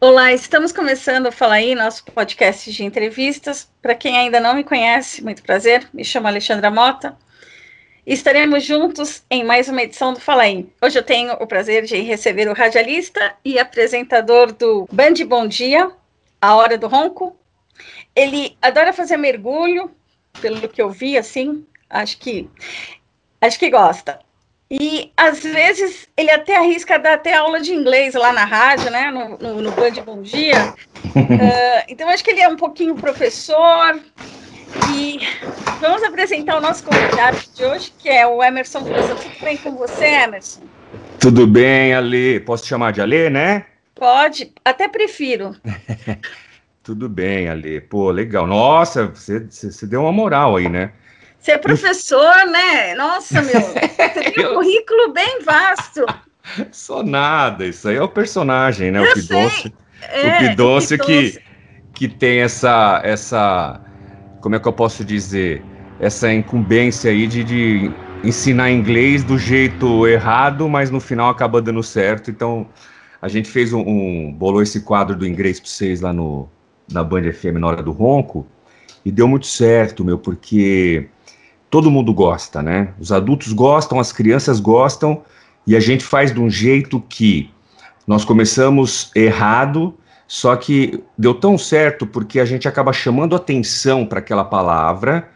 Olá, estamos começando a falar aí nosso podcast de entrevistas. Para quem ainda não me conhece, muito prazer, me chamo Alexandra Mota. Estaremos juntos em mais uma edição do Fala aí. Hoje eu tenho o prazer de receber o radialista e apresentador do Band Bom Dia, A Hora do Ronco. Ele adora fazer mergulho, pelo que eu vi, assim, acho que acho que gosta. E às vezes ele até arrisca dar até aula de inglês lá na rádio, né? No, no, no Band Bom Dia. uh, então acho que ele é um pouquinho professor. E vamos apresentar o nosso convidado de hoje, que é o Emerson França. Tudo bem com você, Emerson? Tudo bem, Ale. Posso te chamar de Ale, né? Pode, até prefiro. Tudo bem, Ale. Pô, legal. Nossa, você, você deu uma moral aí, né? Você é professor, né? Nossa, meu, você tem um currículo bem vasto. Sou nada, isso aí é o personagem, né? Eu o Pidoncio, é, o Pidoncio que, que tem essa, essa, como é que eu posso dizer, essa incumbência aí de, de ensinar inglês do jeito errado, mas no final acaba dando certo. Então, a gente fez um, um bolou esse quadro do inglês para vocês lá no, na Band FM na hora do ronco, e deu muito certo, meu, porque todo mundo gosta, né? Os adultos gostam, as crianças gostam, e a gente faz de um jeito que nós começamos errado, só que deu tão certo porque a gente acaba chamando atenção para aquela palavra,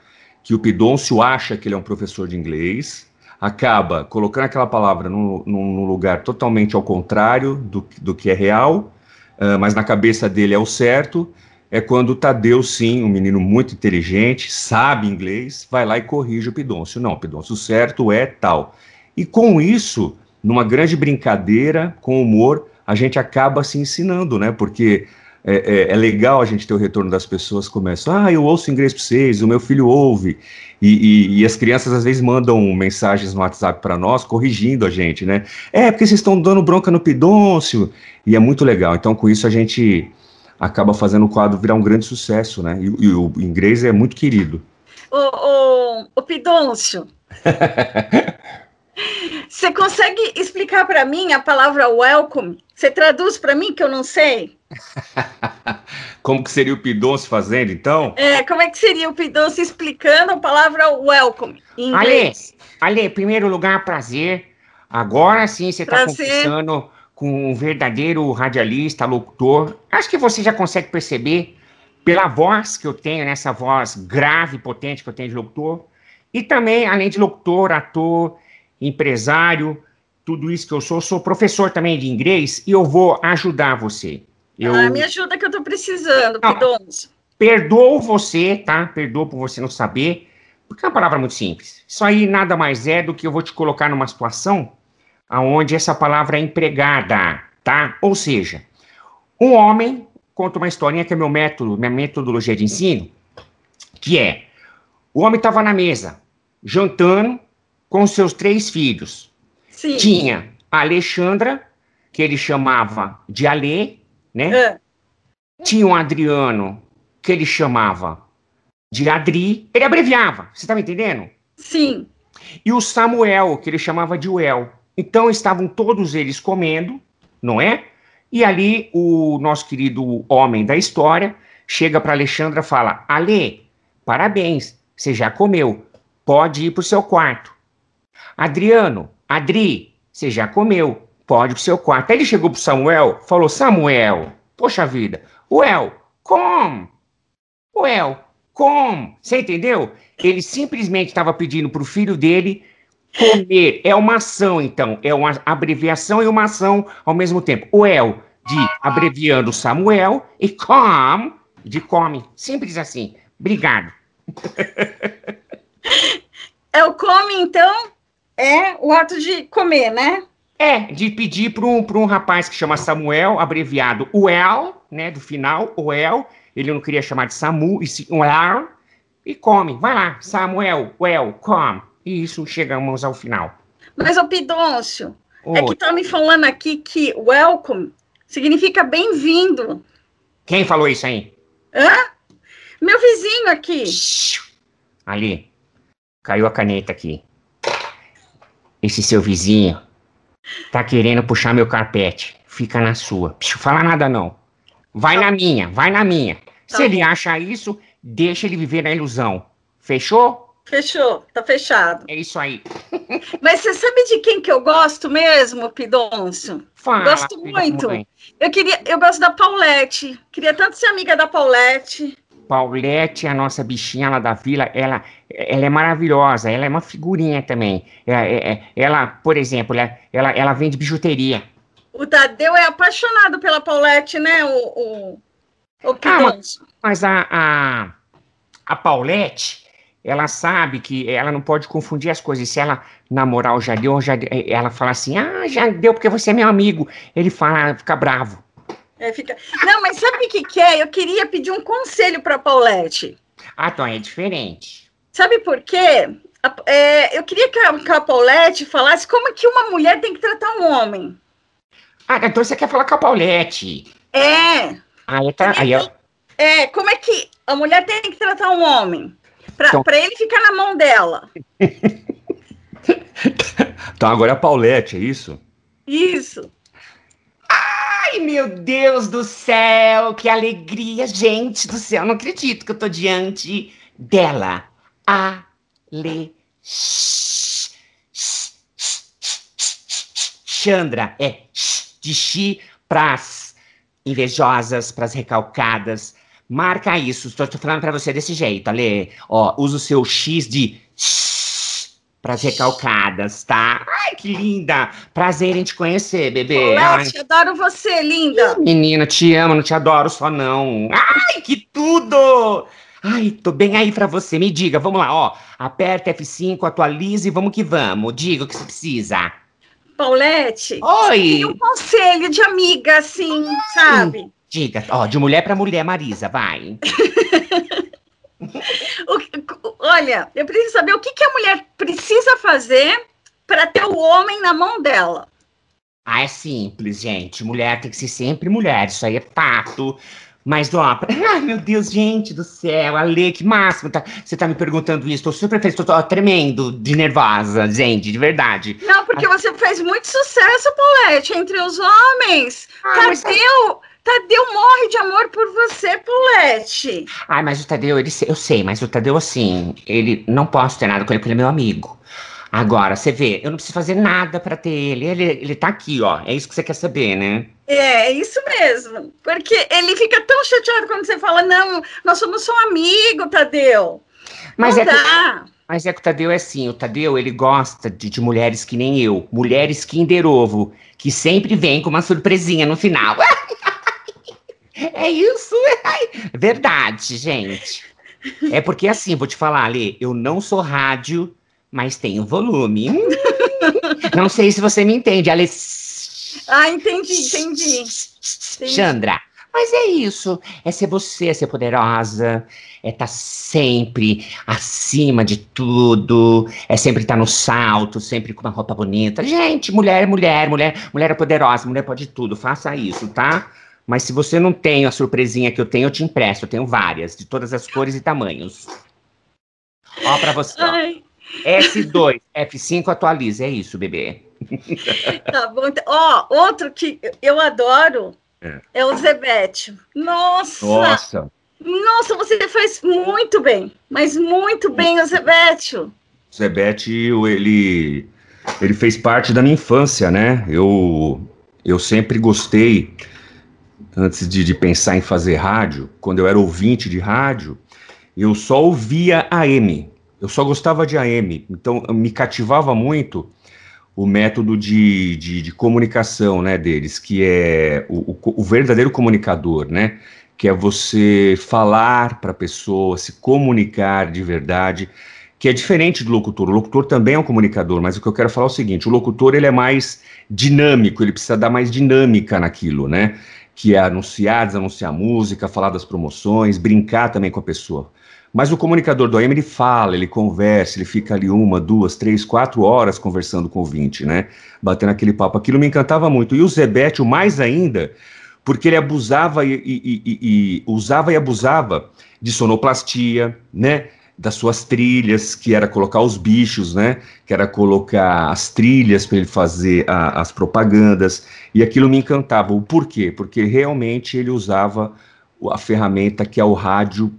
que o Pidoncio acha que ele é um professor de inglês, acaba colocando aquela palavra num, num lugar totalmente ao contrário do, do que é real, uh, mas na cabeça dele é o certo, é quando o Tadeu, sim, um menino muito inteligente, sabe inglês, vai lá e corrige o Pidoncio. Não, Pidoncio, certo é tal. E com isso, numa grande brincadeira, com humor, a gente acaba se ensinando, né? Porque é, é, é, legal a gente ter o retorno das pessoas começam, ah, eu ouço inglês para vocês, o meu filho ouve, e, e, e, as crianças às vezes mandam mensagens no WhatsApp para nós, corrigindo a gente, né? É, porque vocês estão dando bronca no Pidoncio, e é muito legal. Então, com isso, a gente acaba fazendo o quadro virar um grande sucesso, né? E, e o inglês é muito querido. O, o, o Pidôncio, você consegue explicar para mim a palavra welcome? Você traduz para mim que eu não sei? como que seria o Pidoncio fazendo, então? É, como é que seria o Pidoncio explicando a palavra welcome em inglês? Ale, Ale, primeiro lugar, prazer. Agora sim você está conquistando com um verdadeiro radialista, locutor. Acho que você já consegue perceber pela voz que eu tenho, nessa voz grave, potente que eu tenho de locutor. E também, além de locutor, ator, empresário, tudo isso que eu sou, sou professor também de inglês e eu vou ajudar você. Eu... Ah, me ajuda que eu estou precisando, Pidonzo. Perdoo você, tá? Perdoo por você não saber, porque é uma palavra muito simples. Isso aí nada mais é do que eu vou te colocar numa situação aonde essa palavra é empregada, tá? Ou seja, um homem conta uma historinha que é meu método, minha metodologia de ensino, que é o homem estava na mesa, jantando com seus três filhos. Sim. Tinha a Alexandra, que ele chamava de Alê, né? É. Tinha o Adriano, que ele chamava de Adri. Ele abreviava, você tá me entendendo? Sim. E o Samuel, que ele chamava de Uel. Então estavam todos eles comendo, não é? E ali o nosso querido homem da história chega para Alexandra e fala: Ale, parabéns, você já comeu, pode ir para o seu quarto. Adriano, Adri, você já comeu, pode ir para o seu quarto. Aí ele chegou para Samuel, falou: Samuel, poxa vida, Well, come, Well, come. Você entendeu? Ele simplesmente estava pedindo para o filho dele Comer é uma ação, então. É uma abreviação e uma ação ao mesmo tempo. O El, de abreviando Samuel, e com, de come. Simples assim. Obrigado. É o come, então, é o ato de comer, né? É, de pedir para um, um rapaz que chama Samuel, abreviado Well, né, do final, Well, ele não queria chamar de Samu, e sim Well, e come. Vai lá, Samuel, Well, come. E isso chegamos ao final. Mas, o Pidôncio, é que tá me falando aqui que welcome significa bem-vindo. Quem falou isso aí? Hã? Meu vizinho aqui. Ali. Caiu a caneta aqui. Esse seu vizinho tá querendo puxar meu carpete. Fica na sua. Falar nada não. Vai tá. na minha, vai na minha. Tá Se ele acha isso, deixa ele viver na ilusão. Fechou? Fechou, tá fechado. É isso aí. Mas você sabe de quem que eu gosto mesmo, Pidoncio? Fala, gosto muito. Eu queria, eu gosto da Paulette. Queria tanto ser amiga da Paulette. Paulette, a nossa bichinha lá da vila, ela, ela é maravilhosa, ela é uma figurinha também. Ela, é, é, ela por exemplo, ela, ela, ela vende bijuteria. O Tadeu é apaixonado pela Paulette, né, o, o, o ah, mas, mas a, a, a Paulette, ela sabe que ela não pode confundir as coisas. Se ela namorar o Jadeu, ela fala assim: Ah, já deu porque você é meu amigo. Ele fala, fica bravo. É, fica... Não, mas sabe o que, que é? Eu queria pedir um conselho para Paulette. Ah, então é diferente. Sabe por quê? É, eu queria que a, que a Paulette falasse como que uma mulher tem que tratar um homem. Ah, então você quer falar com a Paulette? É. Eu tá, aí eu... É, como é que a mulher tem que tratar um homem? Pra, então... ele ficar na mão dela. então agora é a Paulette, é isso? Isso. Ai, meu Deus do céu, que alegria, gente do céu. Não acredito que eu tô diante dela. Alexandra é de chi pras invejosas, pras recalcadas, Marca isso. Estou falando para você desse jeito, Ale. Ó, usa o seu X de para as recalcadas, tá? Ai, que linda! Prazer em te conhecer, bebê. Lete, adoro você, linda. Menina, te amo, não te adoro só não. Ai, que tudo! Ai, tô bem aí pra você. Me diga, vamos lá, ó. Aperta F5, atualize e vamos que vamos. Diga o que você precisa. Paulette. Oi. um conselho de amiga, assim, sabe? Diga, ó, de mulher para mulher, Marisa, vai. o, olha, eu preciso saber o que, que a mulher precisa fazer para ter o homem na mão dela. Ah, é simples, gente. Mulher tem que ser sempre mulher, isso aí é fato. Mas, ó, ai meu Deus, gente do céu, Ale, que máximo. Tá, você tá me perguntando isso, tô super feliz, tô, tô tremendo de nervosa, gente, de verdade. Não, porque ah. você fez muito sucesso, Paulette, entre os homens. Ah, Tadeu, mas... Tadeu morre de amor por você, Paulette. Ai, mas o Tadeu, ele, eu sei, mas o Tadeu, assim, ele não posso ter nada com ele, porque ele é meu amigo. Agora, você vê, eu não preciso fazer nada para ter ele. ele. Ele tá aqui, ó. É isso que você quer saber, né? É, é isso mesmo. Porque ele fica tão chateado quando você fala, não, nós somos só amigo, Tadeu. Mas não é dá. Que, mas é que o Tadeu é assim, o Tadeu, ele gosta de, de mulheres que nem eu. Mulheres Kinder Ovo, que sempre vem com uma surpresinha no final. É isso, é verdade, gente. É porque assim, vou te falar, Ali, eu não sou rádio, mas tenho volume. não sei se você me entende, Ale. Ah, entendi, entendi. Chandra, mas é isso. É ser você, é ser poderosa, é estar tá sempre acima de tudo, é sempre estar tá no salto, sempre com uma roupa bonita. Gente, mulher é mulher, mulher, mulher é poderosa, mulher pode tudo. Faça isso, tá? Mas se você não tem a surpresinha que eu tenho, eu te empresto. Eu tenho várias, de todas as cores e tamanhos. Ó, pra você. Ó. S2, F5 atualiza. É isso, bebê. Tá bom. Então, ó, outro que eu adoro é, é o Zebete. Nossa! Nossa! Nossa, você faz muito bem, mas muito bem o Zebete. O Zebete, ele, ele fez parte da minha infância, né? Eu, eu sempre gostei antes de, de, pensar em fazer rádio, quando eu era ouvinte de rádio, eu só ouvia AM. Eu só gostava de AM. Então, me cativava muito o método de, de, de comunicação né, deles, que é o, o, o, verdadeiro comunicador, né? Que é você falar para a pessoa, se comunicar de verdade, que é diferente do locutor. O locutor também é um comunicador, mas o que eu quero falar é o seguinte: o locutor ele é mais dinâmico, ele precisa dar mais dinâmica naquilo, né? Que é anunciar, desanunciar música, falar das promoções, brincar também com a pessoa. Mas o comunicador do AM, ele fala, ele conversa, ele fica ali uma, duas, três, quatro horas conversando com o ouvinte, né? Batendo aquele papo. Aquilo me encantava muito. E o Zebete, o mais ainda, porque ele abusava e, e, e, e usava e abusava de sonoplastia, né? Das suas trilhas, que era colocar os bichos, né? Que era colocar as trilhas para ele fazer a, as propagandas, e aquilo me encantava. O porquê? Porque realmente ele usava a ferramenta que é o rádio.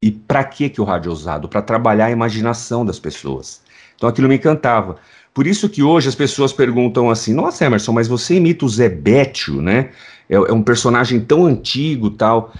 E para que que o rádio é usado? Para trabalhar a imaginação das pessoas. Então aquilo me encantava. Por isso que hoje as pessoas perguntam assim: Nossa, Emerson, mas você imita o Zé Bétio, né? É, é um personagem tão antigo, tal,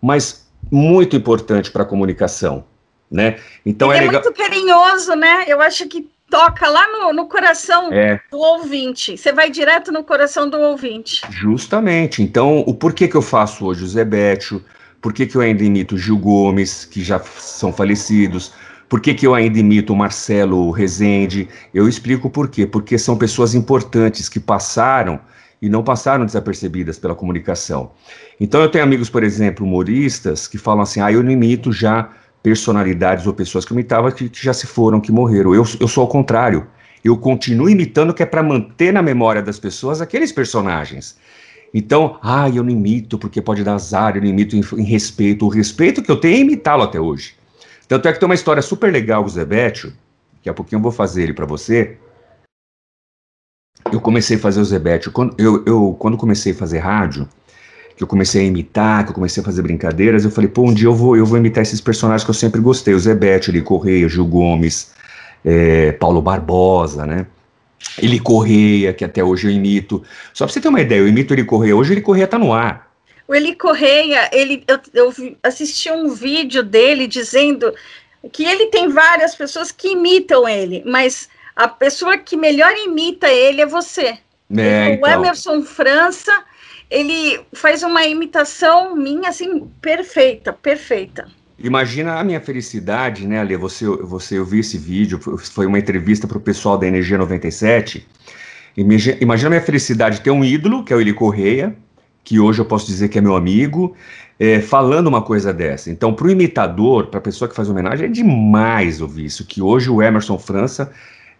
mas muito importante para a comunicação né? Então Ele é, é muito carinhoso, né? Eu acho que toca lá no, no coração é. do ouvinte. Você vai direto no coração do ouvinte. Justamente. Então, o porquê que eu faço hoje o Zebetio, por que, que eu ainda imito o Gil Gomes, que já são falecidos, por que, que eu ainda imito o Marcelo Rezende? Eu explico por quê. Porque são pessoas importantes que passaram e não passaram desapercebidas pela comunicação. Então eu tenho amigos, por exemplo, humoristas, que falam assim, ah, eu não imito já personalidades ou pessoas que eu imitava que, que já se foram, que morreram. Eu, eu sou ao contrário. Eu continuo imitando que é para manter na memória das pessoas aqueles personagens. Então, ah, eu não imito porque pode dar azar, eu não imito em, em respeito. O respeito que eu tenho é imitá-lo até hoje. Tanto é que tem uma história super legal do Zebetio, que a pouquinho eu vou fazer ele para você. Eu comecei a fazer o Zebetio, quando, eu, eu, quando comecei a fazer rádio, que eu comecei a imitar, que eu comecei a fazer brincadeiras, eu falei, pô, um dia eu vou, eu vou imitar esses personagens que eu sempre gostei, o Zé Bete, Correia, Gil Gomes, é, Paulo Barbosa, né? Ele Correia, que até hoje eu imito. Só pra você ter uma ideia, eu imito ele Correia, hoje ele Correia tá no ar. O Eli Correia, ele, eu, eu assisti um vídeo dele dizendo que ele tem várias pessoas que imitam ele, mas a pessoa que melhor imita ele é você. É, o então. Emerson França ele faz uma imitação minha, assim, perfeita, perfeita. Imagina a minha felicidade, né, Ale? Você, você eu vi esse vídeo, foi uma entrevista para o pessoal da Energia 97. Imagina a minha felicidade ter um ídolo, que é o Eli Correia, que hoje eu posso dizer que é meu amigo, é, falando uma coisa dessa. Então, para o imitador, para a pessoa que faz homenagem, é demais ouvir isso, que hoje o Emerson França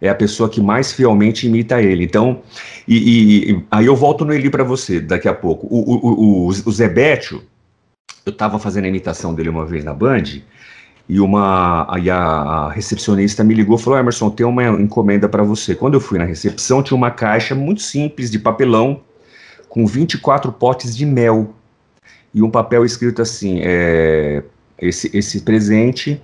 é a pessoa que mais fielmente imita ele. Então, e, e aí eu volto no Eli para você daqui a pouco. O, o, o, o Zebetio, eu estava fazendo a imitação dele uma vez na Band, e uma aí a, recepcionista me ligou e falou: Emerson, tem uma encomenda para você. Quando eu fui na recepção, tinha uma caixa muito simples de papelão com 24 potes de mel e um papel escrito assim: é, esse, esse presente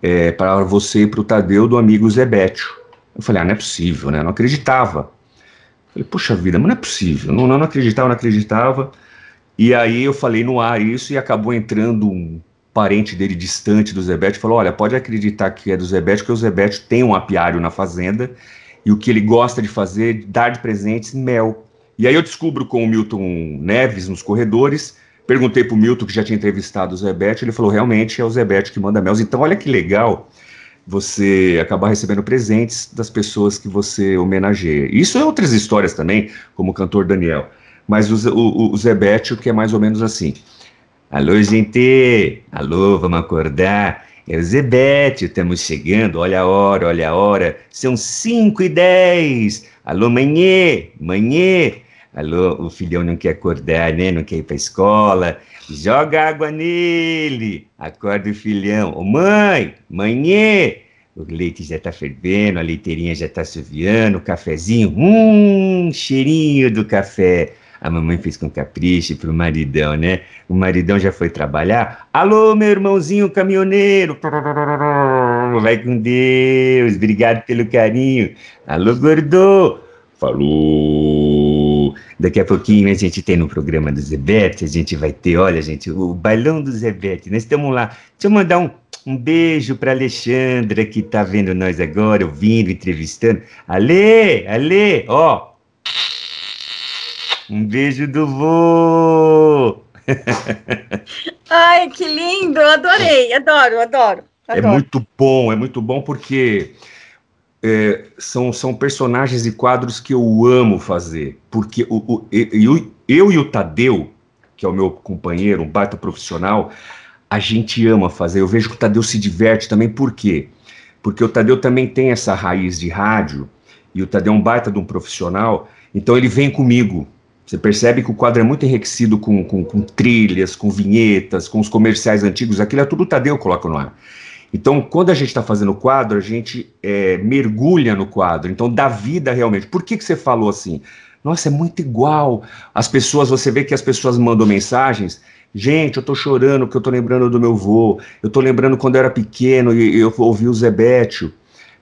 é para você e para o Tadeu do amigo Zebetio. Eu falei, ah, não é possível, né? Eu não acreditava. Eu falei, puxa vida, mas não é possível. Não, não, não acreditava, não acreditava. E aí eu falei no ar isso e acabou entrando um parente dele distante do Zebete falou: Olha, pode acreditar que é do Zebete, porque o Zebete tem um apiário na fazenda e o que ele gosta de fazer é dar de presentes mel. E aí eu descubro com o Milton Neves nos corredores. Perguntei para o Milton, que já tinha entrevistado o Zebete, ele falou: realmente é o Zebete que manda mel. Então, olha que legal você acabar recebendo presentes das pessoas que você homenageia. Isso é outras histórias também, como o cantor Daniel. Mas o, o, o Zebetio, que é mais ou menos assim. Alô, gente! Alô, vamos acordar? É o Zebetio, estamos chegando, olha a hora, olha a hora. São 5 e 10. Alô, manhê, manhê. Alô, o filhão não quer acordar, né? Não quer ir para escola. Joga água nele. Acorda o filhão. Ô mãe, manhê. O leite já tá fervendo, a leiteirinha já tá suviando, o cafezinho, hum, cheirinho do café. A mamãe fez com capricho pro maridão, né? O maridão já foi trabalhar. Alô, meu irmãozinho caminhoneiro. Vai com Deus. Obrigado pelo carinho. Alô, gordo. Falou. Daqui a pouquinho a gente tem no programa do Zebete, a gente vai ter, olha, gente, o bailão do Zebete. Nós estamos lá. Deixa eu mandar um, um beijo para Alexandra, que está vendo nós agora, ouvindo, entrevistando. Ale, Ale, ó. Um beijo do vô. Ai, que lindo, adorei, adoro, adoro. É adoro. É muito bom, é muito bom porque é, são, são personagens e quadros que eu amo fazer, porque o, o, eu, eu e o Tadeu, que é o meu companheiro, um baita profissional, a gente ama fazer. Eu vejo que o Tadeu se diverte também, por quê? Porque o Tadeu também tem essa raiz de rádio, e o Tadeu é um baita de um profissional, então ele vem comigo. Você percebe que o quadro é muito enriquecido com, com, com trilhas, com vinhetas, com os comerciais antigos, aquilo é tudo o Tadeu coloca no ar. Então, quando a gente está fazendo o quadro, a gente é, mergulha no quadro, então dá vida realmente. Por que, que você falou assim? Nossa, é muito igual. As pessoas, você vê que as pessoas mandam mensagens. Gente, eu tô chorando porque eu tô lembrando do meu vô. Eu tô lembrando quando eu era pequeno e eu ouvi o Zebétio.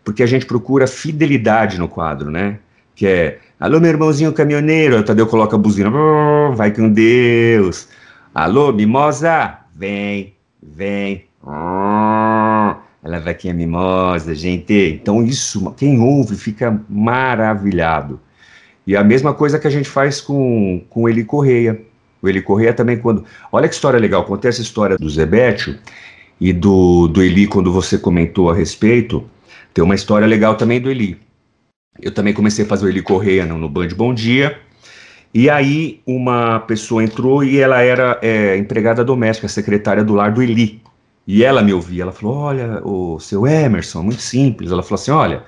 Porque a gente procura fidelidade no quadro, né? Que é, alô, meu irmãozinho caminhoneiro. Aí o Tadeu coloca a buzina. Vai com Deus. Alô, mimosa. Vem, vem. Ela vai aqui a mimosa, gente. Então, isso, quem ouve fica maravilhado. E a mesma coisa que a gente faz com, com Eli Correia. O Eli Correia também, quando. Olha que história legal. Contei essa história do Zebetio e do, do Eli, quando você comentou a respeito. Tem uma história legal também do Eli. Eu também comecei a fazer o Eli Correia no, no Band Bom Dia. E aí uma pessoa entrou e ela era é, empregada doméstica, secretária do lar do Eli. E ela me ouvia, ela falou: Olha, o seu Emerson, muito simples. Ela falou assim: Olha,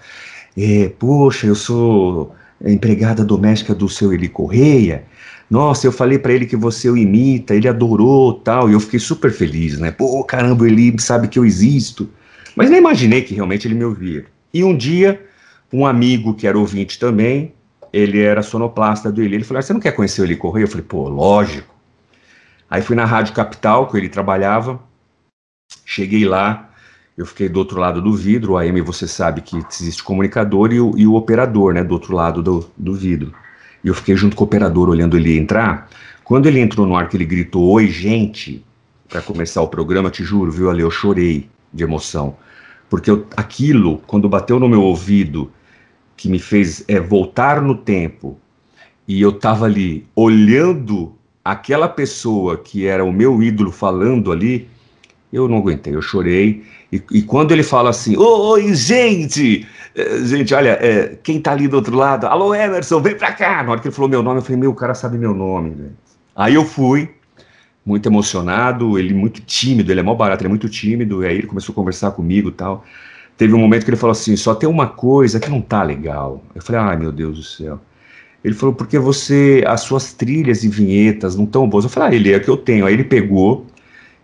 é, poxa, eu sou empregada doméstica do seu Eli Correia. Nossa, eu falei para ele que você o imita, ele adorou tal. E eu fiquei super feliz, né? Pô, caramba, o Eli sabe que eu existo. Mas nem imaginei que realmente ele me ouvia. E um dia, um amigo que era ouvinte também, ele era sonoplasta do Eli, ele falou: ah, Você não quer conhecer o Eli Correia? Eu falei: Pô, lógico. Aí fui na Rádio Capital, que ele trabalhava, Cheguei lá, eu fiquei do outro lado do vidro, o AM você sabe que existe o comunicador e o, e o operador, né, do outro lado do, do vidro. E eu fiquei junto com o operador olhando ele entrar. Quando ele entrou no ar que ele gritou, oi gente, para começar o programa, te juro, viu ali, eu chorei de emoção. Porque eu, aquilo, quando bateu no meu ouvido, que me fez é, voltar no tempo, e eu tava ali olhando aquela pessoa que era o meu ídolo falando ali, eu não aguentei, eu chorei. E, e quando ele fala assim, oi, gente! É, gente, olha, é, quem tá ali do outro lado? Alô, Emerson, vem pra cá! Na hora que ele falou meu nome, eu falei, meu, o cara sabe meu nome. Né? Aí eu fui, muito emocionado, ele muito tímido, ele é mó barato, ele é muito tímido, e aí ele começou a conversar comigo tal. Teve um momento que ele falou assim, só tem uma coisa que não tá legal. Eu falei, ai meu Deus do céu. Ele falou, porque você, as suas trilhas e vinhetas não tão boas. Eu falei, ah, ele é que eu tenho. Aí ele pegou,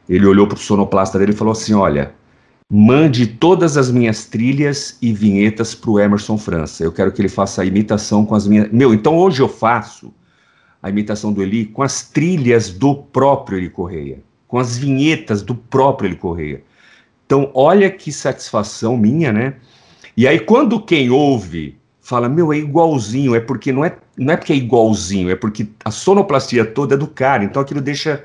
ele olhou para o sonoplasta dele e falou assim: Olha, mande todas as minhas trilhas e vinhetas para o Emerson França. Eu quero que ele faça a imitação com as minhas. Meu, então hoje eu faço a imitação do Eli com as trilhas do próprio Eli Correia, com as vinhetas do próprio Eli Correia. Então, olha que satisfação minha, né? E aí, quando quem ouve fala, meu, é igualzinho, é porque não é, não é porque é igualzinho, é porque a sonoplastia toda é do cara, então aquilo deixa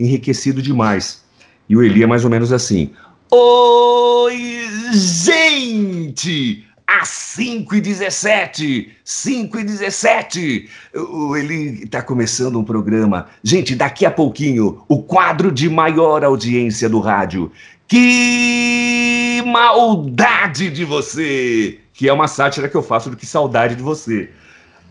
enriquecido demais. E o Eli é mais ou menos assim: Oi, gente! Às 5 e 17 5 e 17 o Eli está começando um programa. Gente, daqui a pouquinho, o quadro de maior audiência do rádio. Que maldade de você! Que é uma sátira que eu faço do que saudade de você.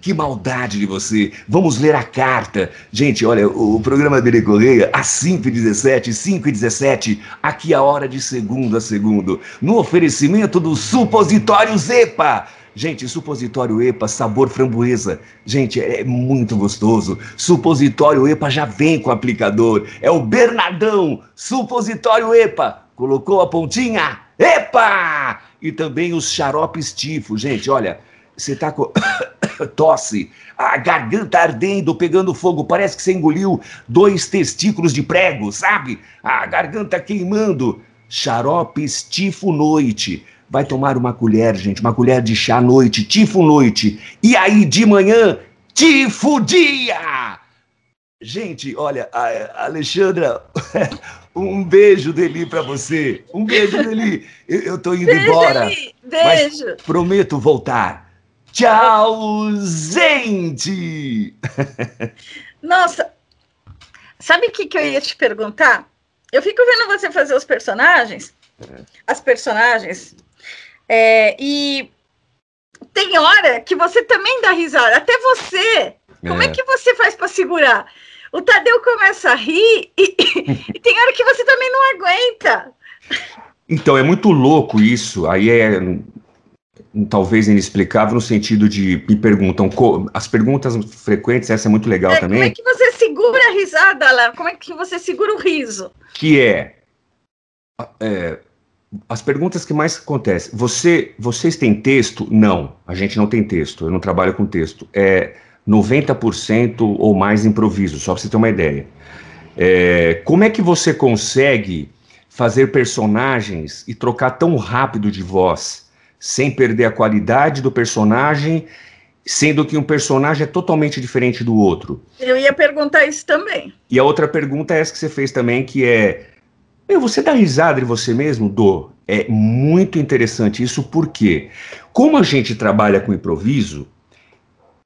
Que maldade de você. Vamos ler a carta. Gente, olha, o, programa Bele Correia, às 5h17, 5h17, aqui a hora de segundo a segundo, no oferecimento do Supositório Zepa. Gente, supositório EPA, sabor framboesa. Gente, é muito gostoso. Supositório EPA já vem com aplicador. É o Bernardão. Supositório EPA. Colocou a pontinha? EPA! E também os xaropes tifo. Gente, olha, você tá com tosse, a garganta ardendo, pegando fogo, parece que você engoliu dois testículos de prego, sabe? A garganta queimando. Xarope Tifo Noite. Vai tomar uma colher, gente, uma colher de chá à noite, Tifo Noite. E aí de manhã, Tifo Dia! Gente, olha, Alexandra, um beijo dele para você. Um beijo dele. Eu, eu tô indo beijo, embora. Beijo. Mas prometo voltar. Tchau, gente! Nossa, sabe o que, que eu ia te perguntar? Eu fico vendo você fazer os personagens, é. as personagens, é, e tem hora que você também dá risada, até você. Como é, é que você faz para segurar? O Tadeu começa a rir e, e tem hora que você também não aguenta. Então, é muito louco isso. Aí é talvez inexplicável no sentido de me perguntam as perguntas frequentes essa é muito legal é, também como é que você segura a risada Alan? como é que você segura o riso que é, é as perguntas que mais acontecem. Você, vocês têm texto? Não, a gente não tem texto. Eu não trabalho com texto. É 90% ou mais improviso, só para você ter uma ideia. É, como é que você consegue fazer personagens e trocar tão rápido de voz, sem perder a qualidade do personagem, sendo que um personagem é totalmente diferente do outro? Eu ia perguntar isso também. E a outra pergunta é essa que você fez também, que é meu, você dá risada de você mesmo? Dou. É muito interessante isso, porque, como a gente trabalha com improviso,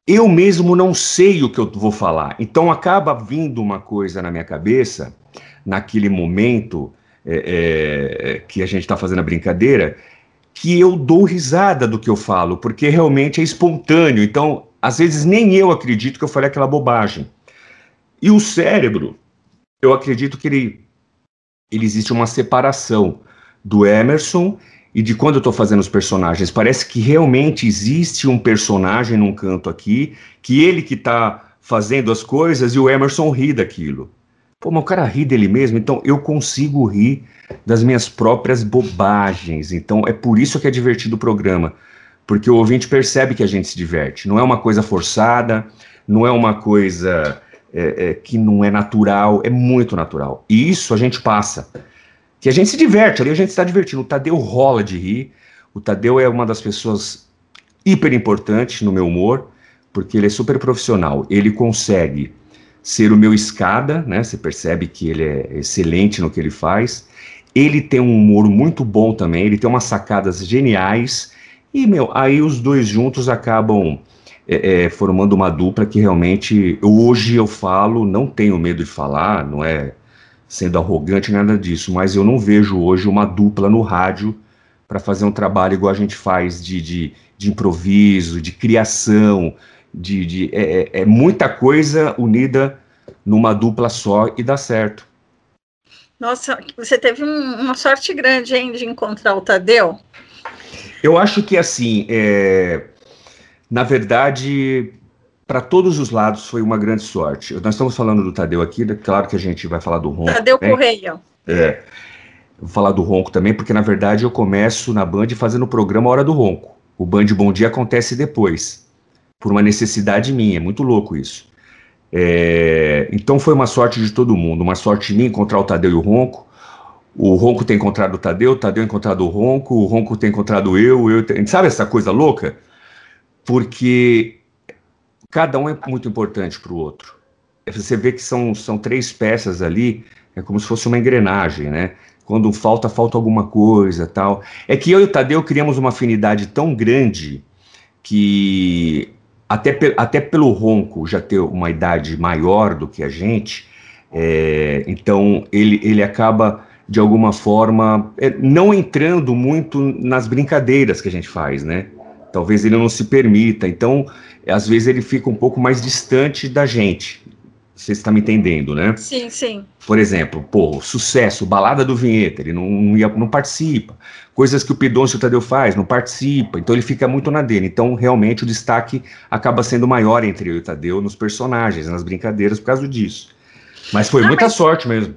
eu mesmo não sei o que eu vou falar. Então acaba vindo uma coisa na minha cabeça, naquele momento é, é, que a gente está fazendo a brincadeira, que eu dou risada do que eu falo, porque realmente é espontâneo. Então, às vezes, nem eu acredito que eu falei aquela bobagem. E o cérebro, eu acredito que ele ele existe uma separação do Emerson e de quando eu estou fazendo os personagens. Parece que realmente existe um personagem num canto aqui, que ele que está fazendo as coisas e o Emerson ri daquilo. Pô, mas o cara ri dele mesmo, então eu consigo rir das minhas próprias bobagens. Então é por isso que é divertido o programa, porque o ouvinte percebe que a gente se diverte. Não é uma coisa forçada, não é uma coisa é, é, que não é natural, é muito natural. E isso a gente passa. Que a gente se diverte, ali a gente está divertindo. O Tadeu rola de rir. O Tadeu é uma das pessoas hiper importantes no meu humor, porque ele é super profissional. Ele consegue ser o meu escada, né? Você percebe que ele é excelente no que ele faz. Ele tem um humor muito bom também, ele tem umas sacadas geniais. E, meu, aí os dois juntos acabam é, é, formando uma dupla que realmente hoje eu falo, não tenho medo de falar, não é sendo arrogante nada disso, mas eu não vejo hoje uma dupla no rádio para fazer um trabalho igual a gente faz de, de, de improviso, de criação, de, de é, é, é muita coisa unida numa dupla só e dá certo. Nossa, você teve um, uma sorte grande, hein, de encontrar o Tadeu? Eu acho que, assim, é, na verdade, para todos os lados foi uma grande sorte. Nós estamos falando do Tadeu aqui, né? claro que a gente vai falar do Ronco. Tadeu também. Correia. É. Vou falar do Ronco também, porque na verdade eu começo na Band fazendo o programa Hora do Ronco. O Band Bom Dia acontece depois, por uma necessidade minha. É muito louco isso. É, então foi uma sorte de todo mundo, uma sorte minha encontrar o Tadeu e o Ronco. O Ronco tem encontrado o Tadeu, o Tadeu encontrado o Ronco, o Ronco tem encontrado eu, eu sabe essa coisa louca? porque cada um é muito importante para o outro. Você vê que são, são três peças ali, é como se fosse uma engrenagem, né? Quando falta, falta alguma coisa tal. É que eu e o Tadeu criamos uma afinidade tão grande que até, até pelo Ronco já ter uma idade maior do que a gente, é, então ele, ele acaba de alguma forma é, não entrando muito nas brincadeiras que a gente faz, né? talvez ele não se permita. Então, às vezes ele fica um pouco mais distante da gente. Você está me entendendo, né? Sim, sim. Por exemplo, pô, sucesso, balada do vinheta, ele não, não, ia, não participa. Coisas que o Pidoncio Tadeu faz, não participa. Então ele fica muito na dele. Então, realmente, o destaque acaba sendo maior entre eu e o Tadeu nos personagens, nas brincadeiras, por causa disso. Mas foi muita mas, sorte mesmo.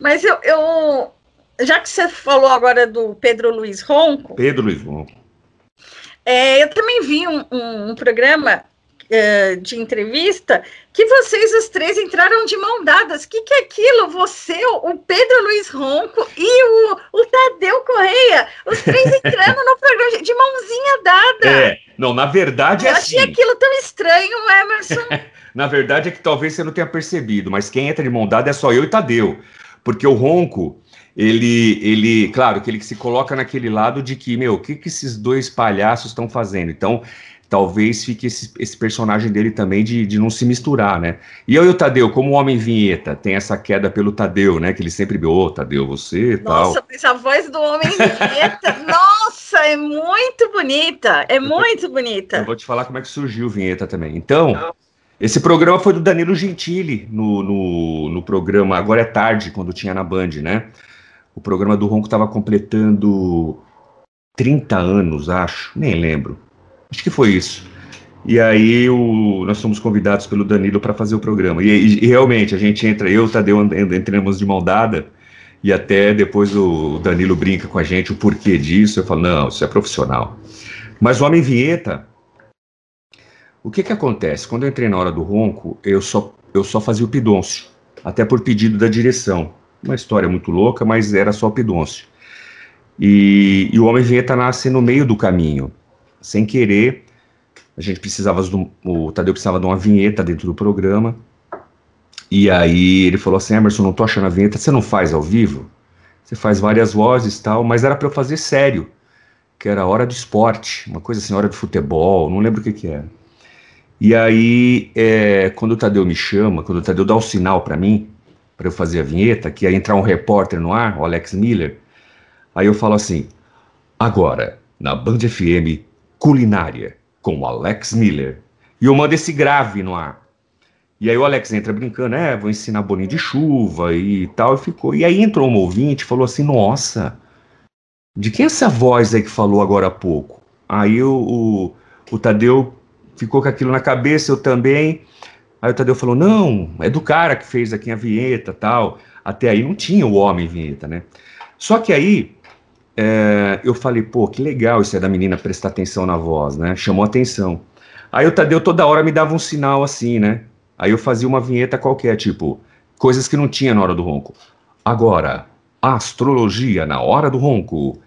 Mas eu, eu. Já que você falou agora do Pedro Luiz Ronco. Pedro Luiz Ronco. É, eu também vi um, um, um programa de entrevista que vocês os três entraram de mão dadas. O que, que é aquilo? Você, o Pedro Luiz Ronco e o, o Tadeu Correia, os três entrando no programa de mãozinha dada. É, não, na verdade é eu assim. Eu achei aquilo tão estranho, Emerson. na verdade é que talvez você não tenha percebido, mas quem entra de mão dada é só eu e Tadeu. Porque o Ronco, ele, ele, claro, que ele se coloca naquele lado de que, meu, o que, que esses dois palhaços estão fazendo? Então, talvez fique esse, esse personagem dele também de, de não se misturar, né? E eu e o Tadeu, como homem vinheta, tem essa queda pelo Tadeu, né? Que ele sempre, ô, oh, Tadeu, você e tal. Nossa, essa voz do homem vinheta, nossa, é muito bonita, é muito bonita. Eu vou te falar como é que surgiu vinheta também. Então, esse programa foi do Danilo Gentili, no, no, no programa Agora é Tarde, quando tinha na Band, né? O programa do Ronco estava completando 30 anos, acho, nem lembro. Acho que foi isso. E aí o, nós fomos convidados pelo Danilo para fazer o programa. E, e, e, realmente, a gente entra, eu e o Tadeu entramos de mão dada, E até depois o Danilo brinca com a gente o porquê disso. Eu falo, não, isso é profissional. Mas o Homem Vinheta, o que que acontece? Quando eu entrei na hora do ronco, eu só, eu só fazia o pidôncio, até por pedido da direção. Uma história muito louca, mas era só o pidôncio. E, e o Homem Vinheta nasce no meio do caminho. Sem querer, a gente precisava, do, o Tadeu precisava de uma vinheta dentro do programa. E aí ele falou assim: Emerson, não tô achando a vinheta, você não faz ao vivo? Você faz várias vozes tal, mas era para eu fazer sério, que era hora de esporte, uma coisa assim, hora de futebol, não lembro o que que era. E aí, é, quando o Tadeu me chama, quando o Tadeu dá o sinal para mim, para eu fazer a vinheta, que ia entrar um repórter no ar, o Alex Miller, aí eu falo assim: agora, na Band FM, culinária, com o Alex Miller. E eu mando esse grave no ar. E aí o Alex entra brincando, é, vou ensinar bolinho de chuva e tal, e ficou. E aí entrou um ouvinte e falou assim, nossa, de quem é essa voz aí que falou agora há pouco? Aí o, o, o Tadeu ficou com aquilo na cabeça, eu também. Aí o Tadeu falou, não, é do cara que fez aqui a vinheta tal. Até aí não tinha o homem vinheta, né? Só que aí é, eu falei, pô, que legal isso é da menina prestar atenção na voz, né? Chamou atenção. Aí o Tadeu toda hora me dava um sinal assim, né? Aí eu fazia uma vinheta qualquer, tipo, coisas que não tinha na hora do ronco. Agora, astrologia na hora do ronco.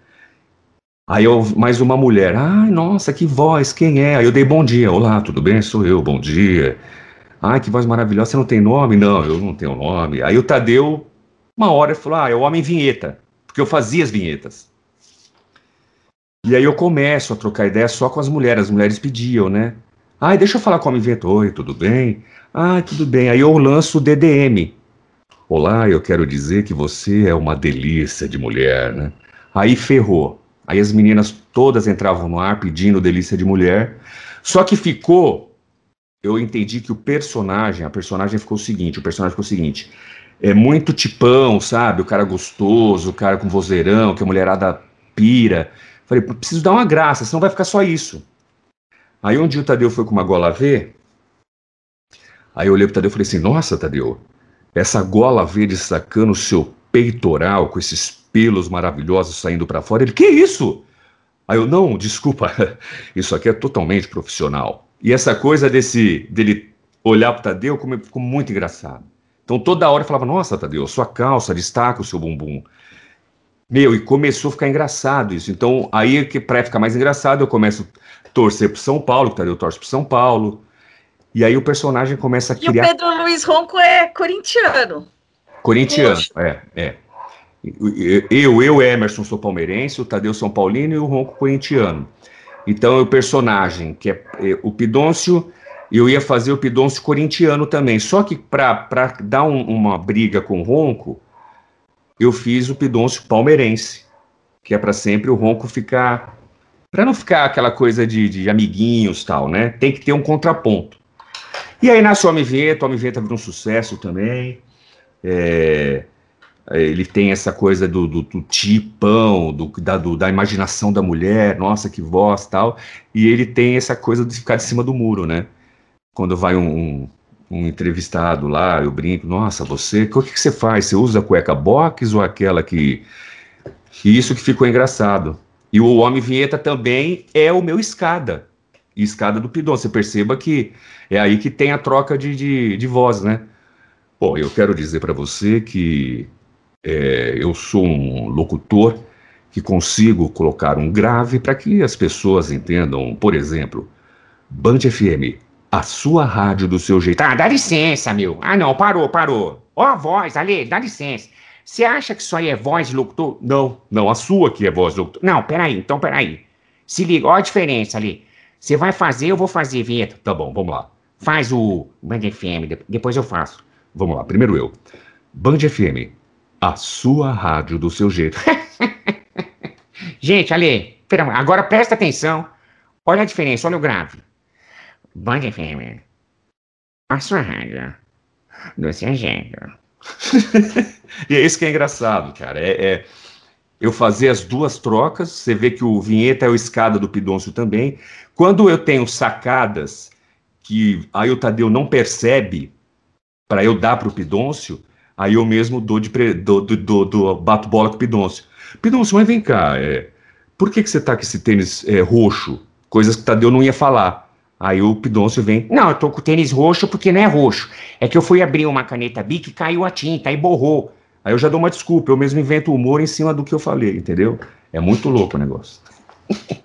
Aí eu, mais uma mulher, ai, nossa, que voz, quem é? Aí eu dei bom dia, olá, tudo bem? Sou eu, bom dia. Ai, que voz maravilhosa, você não tem nome? Não, eu não tenho nome. Aí o Tadeu, uma hora, falou, ah, é o Homem Vinheta, porque eu fazia as vinhetas. E aí eu começo a trocar ideia só com as mulheres, as mulheres pediam, né? Ai, deixa eu falar com Homem Vinheta, oi, tudo bem? Ah, tudo bem. Aí eu lanço o DDM. Olá, eu quero dizer que você é uma delícia de mulher, né? Aí ferrou. Aí as meninas todas entravam no ar pedindo delícia de mulher. Só que ficou. Eu entendi que o personagem, a personagem ficou o seguinte: o personagem ficou o seguinte. É muito tipão, sabe? O cara gostoso, o cara com vozeirão, que a mulherada pira. Falei, preciso dar uma graça, senão vai ficar só isso. Aí um dia o Tadeu foi com uma gola V, Aí eu olhei pro Tadeu e falei assim: Nossa, Tadeu, essa gola verde sacando o seu peitoral com esses pelos maravilhosos saindo para fora. Ele: Que isso? Aí eu: Não, desculpa, isso aqui é totalmente profissional. E essa coisa desse dele olhar pro Tadeu ficou muito engraçado. Então toda hora eu falava: Nossa, Tadeu, sua calça destaca o seu bumbum. Meu, e começou a ficar engraçado isso. Então, aí, que para ficar mais engraçado, eu começo a torcer pro São Paulo, que Tadeu torce pro São Paulo. E aí o personagem começa a criar. E o Pedro Luiz Ronco é corintiano. Corintiano, é, é. Eu, eu, Emerson, sou palmeirense, o Tadeu São Paulino e o Ronco corintiano. Então, o personagem, que é, é o Pidôncio, eu ia fazer o Pidôncio corintiano também. Só que para dar um, uma briga com o Ronco, eu fiz o Pidôncio palmeirense, que é para sempre o Ronco ficar. Para não ficar aquela coisa de, de amiguinhos tal, né? Tem que ter um contraponto. E aí nasce o Vento, o Vento virou um sucesso também. É, ele tem essa coisa do, do, do tipão, do, da, do, da imaginação da mulher, nossa, que voz tal. E ele tem essa coisa de ficar de cima do muro, né? Quando vai um, um entrevistado lá, eu brinco, nossa, você, o que, que você faz? Você usa a cueca box ou aquela que. E isso que ficou engraçado. E o Homem Vinheta também é o meu escada escada do Pidon. Você perceba que é aí que tem a troca de, de, de voz, né? Bom, eu quero dizer para você que é, eu sou um locutor que consigo colocar um grave para que as pessoas entendam, por exemplo, Band FM, a sua rádio do seu jeito. Ah, dá licença, meu. Ah, não, parou, parou. Ó a voz, ali, dá licença. Você acha que isso aí é voz de locutor? Não, não, a sua que é voz de locutor. Não, peraí, então peraí. Se liga, ó a diferença ali. Você vai fazer, eu vou fazer, Vitor. Tá bom, vamos lá. Faz o Band FM, depois eu faço. Vamos lá, primeiro eu. Band FM, a sua rádio do seu jeito. Gente, Ale, agora presta atenção. Olha a diferença, olha o grave. Band FM, a sua rádio do seu jeito. e é isso que é engraçado, cara. É, é, eu fazer as duas trocas. Você vê que o vinheta é o escada do Pidôncio também. Quando eu tenho sacadas que aí o Tadeu não percebe para eu dar para o Pidôncio, Aí eu mesmo dou de do, do, do, do, bato bola com o Pidoncio. Pidoncio, mas vem cá, é, por que, que você tá com esse tênis é, roxo? Coisas que o Tadeu não ia falar. Aí o Pidoncio vem, não, eu tô com o tênis roxo porque não é roxo. É que eu fui abrir uma caneta Bic e caiu a tinta, e borrou. Aí eu já dou uma desculpa, eu mesmo invento humor em cima do que eu falei, entendeu? É muito louco o negócio.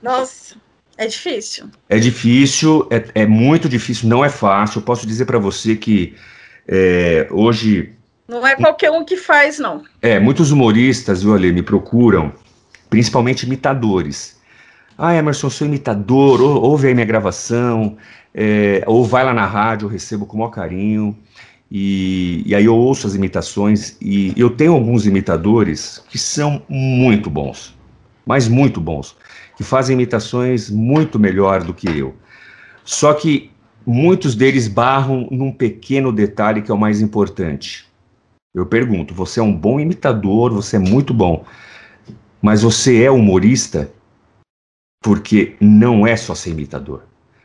Nossa, é difícil. É difícil, é, é muito difícil, não é fácil. Eu posso dizer para você que é, hoje. Não é qualquer um que faz, não. É, muitos humoristas, viu, Ale, me procuram, principalmente imitadores. Ah, Emerson, sou imitador, ou, ouve aí minha gravação, é, ou vai lá na rádio, eu recebo com o maior carinho. E, e, aí eu ouço as imitações e eu tenho alguns imitadores que são muito bons, mas muito bons que fazem imitações muito melhor do que eu. Só que muitos deles barram num pequeno detalhe que é o mais importante. Eu pergunto: você é um bom imitador, você é muito bom, mas você é humorista? Porque não é só ser imitador.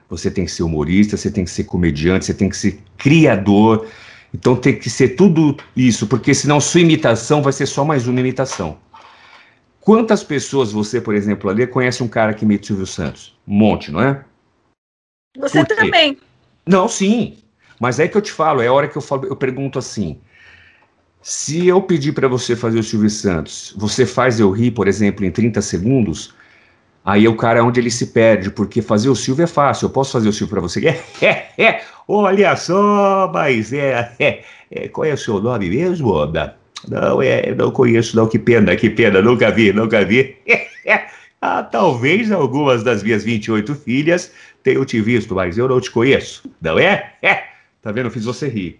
Você tem que ser humorista, você tem que ser comediante, você tem que ser criador. Então tem que ser tudo isso, porque senão sua imitação vai ser só mais uma imitação. Quantas pessoas você, por exemplo, ali conhece um cara que imita Silvio Santos? Um monte, não é? Você também. Não, sim. Mas é que eu te falo, é a hora que eu falo, eu pergunto assim: se eu pedir para você fazer o Silvio Santos, você faz eu rir, por exemplo, em 30 segundos, aí é o cara onde ele se perde, porque fazer o Silvio é fácil, eu posso fazer o Silvio para você. É, é, é, olha só, mas é, é, é, qual é o seu nome mesmo? Não, é, não conheço, não. Que pena, que pena. Nunca vi, nunca vi. ah, talvez algumas das minhas 28 filhas tenham te visto, mas eu não te conheço. Não é? É. Tá vendo? Eu fiz você rir.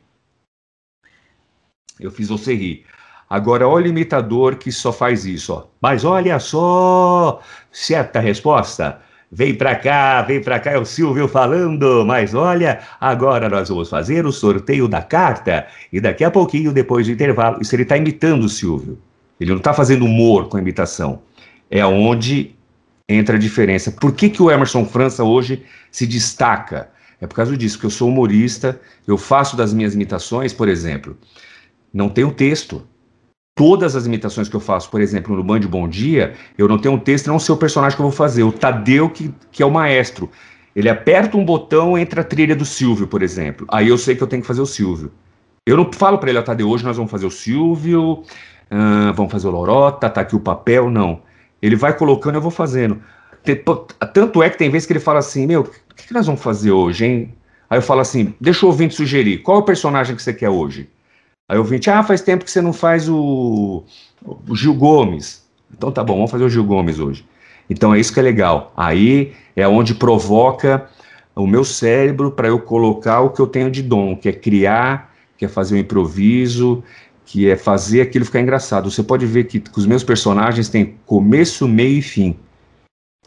Eu fiz você rir. Agora, olha o imitador que só faz isso, ó. Mas olha só! Certa resposta. Vem pra cá, vem pra cá, é o Silvio falando. Mas olha, agora nós vamos fazer o sorteio da carta. E daqui a pouquinho, depois do intervalo, isso ele está imitando o Silvio. Ele não está fazendo humor com a imitação. É onde entra a diferença. Por que, que o Emerson França hoje se destaca? É por causa disso, que eu sou humorista, eu faço das minhas imitações, por exemplo, não tenho texto todas as imitações que eu faço, por exemplo, no Band Bom Dia, eu não tenho um texto, não sei o personagem que eu vou fazer. O Tadeu, que, que é o maestro, ele aperta um botão entre a trilha do Silvio, por exemplo. Aí eu sei que eu tenho que fazer o Silvio. Eu não falo para ele, ó, Tadeu, hoje nós vamos fazer o Silvio, vamos fazer o Lorota, tá aqui o papel, não. Ele vai colocando, eu vou fazendo. Tanto é que tem vezes que ele fala assim, meu, o que, que nós vamos fazer hoje, hein? Aí eu falo assim, deixa o ouvinte sugerir, qual é o personagem que você quer hoje? Aí o ouvinte, ah, faz tempo que você não faz o, o Gil Gomes. Então tá bom, vamos fazer o Gil Gomes hoje. Então é isso que é legal. Aí é onde provoca o meu cérebro para eu colocar o que eu tenho de dom, que é criar, que é fazer um improviso, que é fazer aquilo ficar engraçado. Você pode ver que, que os meus personagens têm começo, meio e fim.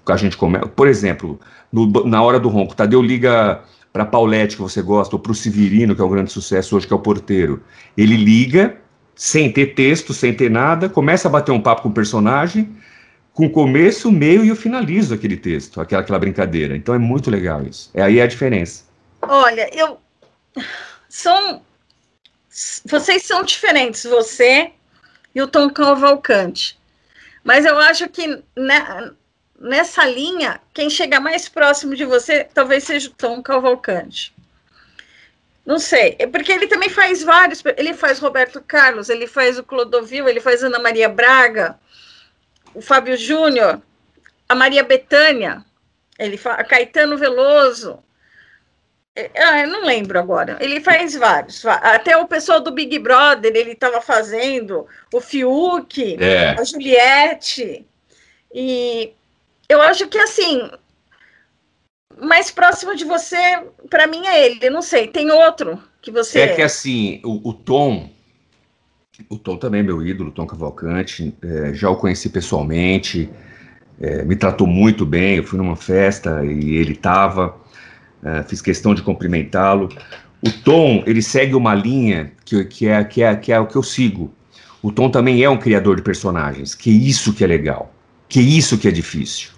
A gente come... Por exemplo, no, na hora do ronco, Tadeu liga para Paulette, que você gosta, ou para o Severino, que é um grande sucesso hoje, que é o porteiro. Ele liga, sem ter texto, sem ter nada, começa a bater um papo com o personagem, com o começo, o meio e o finalizo aquele texto, aquela, aquela brincadeira. Então é muito legal isso. É aí a diferença. Olha, eu. São. Vocês são diferentes, você e o Tom Cavalcante. Mas eu acho que né, nessa linha, quem chega mais próximo de você talvez seja o Tom Cavalcante. Não sei, é porque ele também faz vários. Ele faz Roberto Carlos, ele faz o Clodovil, ele faz Ana Maria Braga, o Fábio Júnior, a Maria Betânia, ele faz Caetano Veloso. É, ah, eu não lembro agora. Ele faz vários. Até o pessoal do Big Brother ele estava fazendo, o Fiuk, é. a Juliette. E eu acho que assim, mais próximo de você, para mim é ele. Não sei, tem outro que você. É que assim, o, o Tom, o Tom também é meu ídolo, Tom Cavalcante. É, já o conheci pessoalmente, é, me tratou muito bem. Eu fui numa festa e ele estava, é, fiz questão de cumprimentá-lo. O Tom, ele segue uma linha que, que, é, que, é, que é o que eu sigo. O Tom também é um criador de personagens, que isso que é legal, que isso que é difícil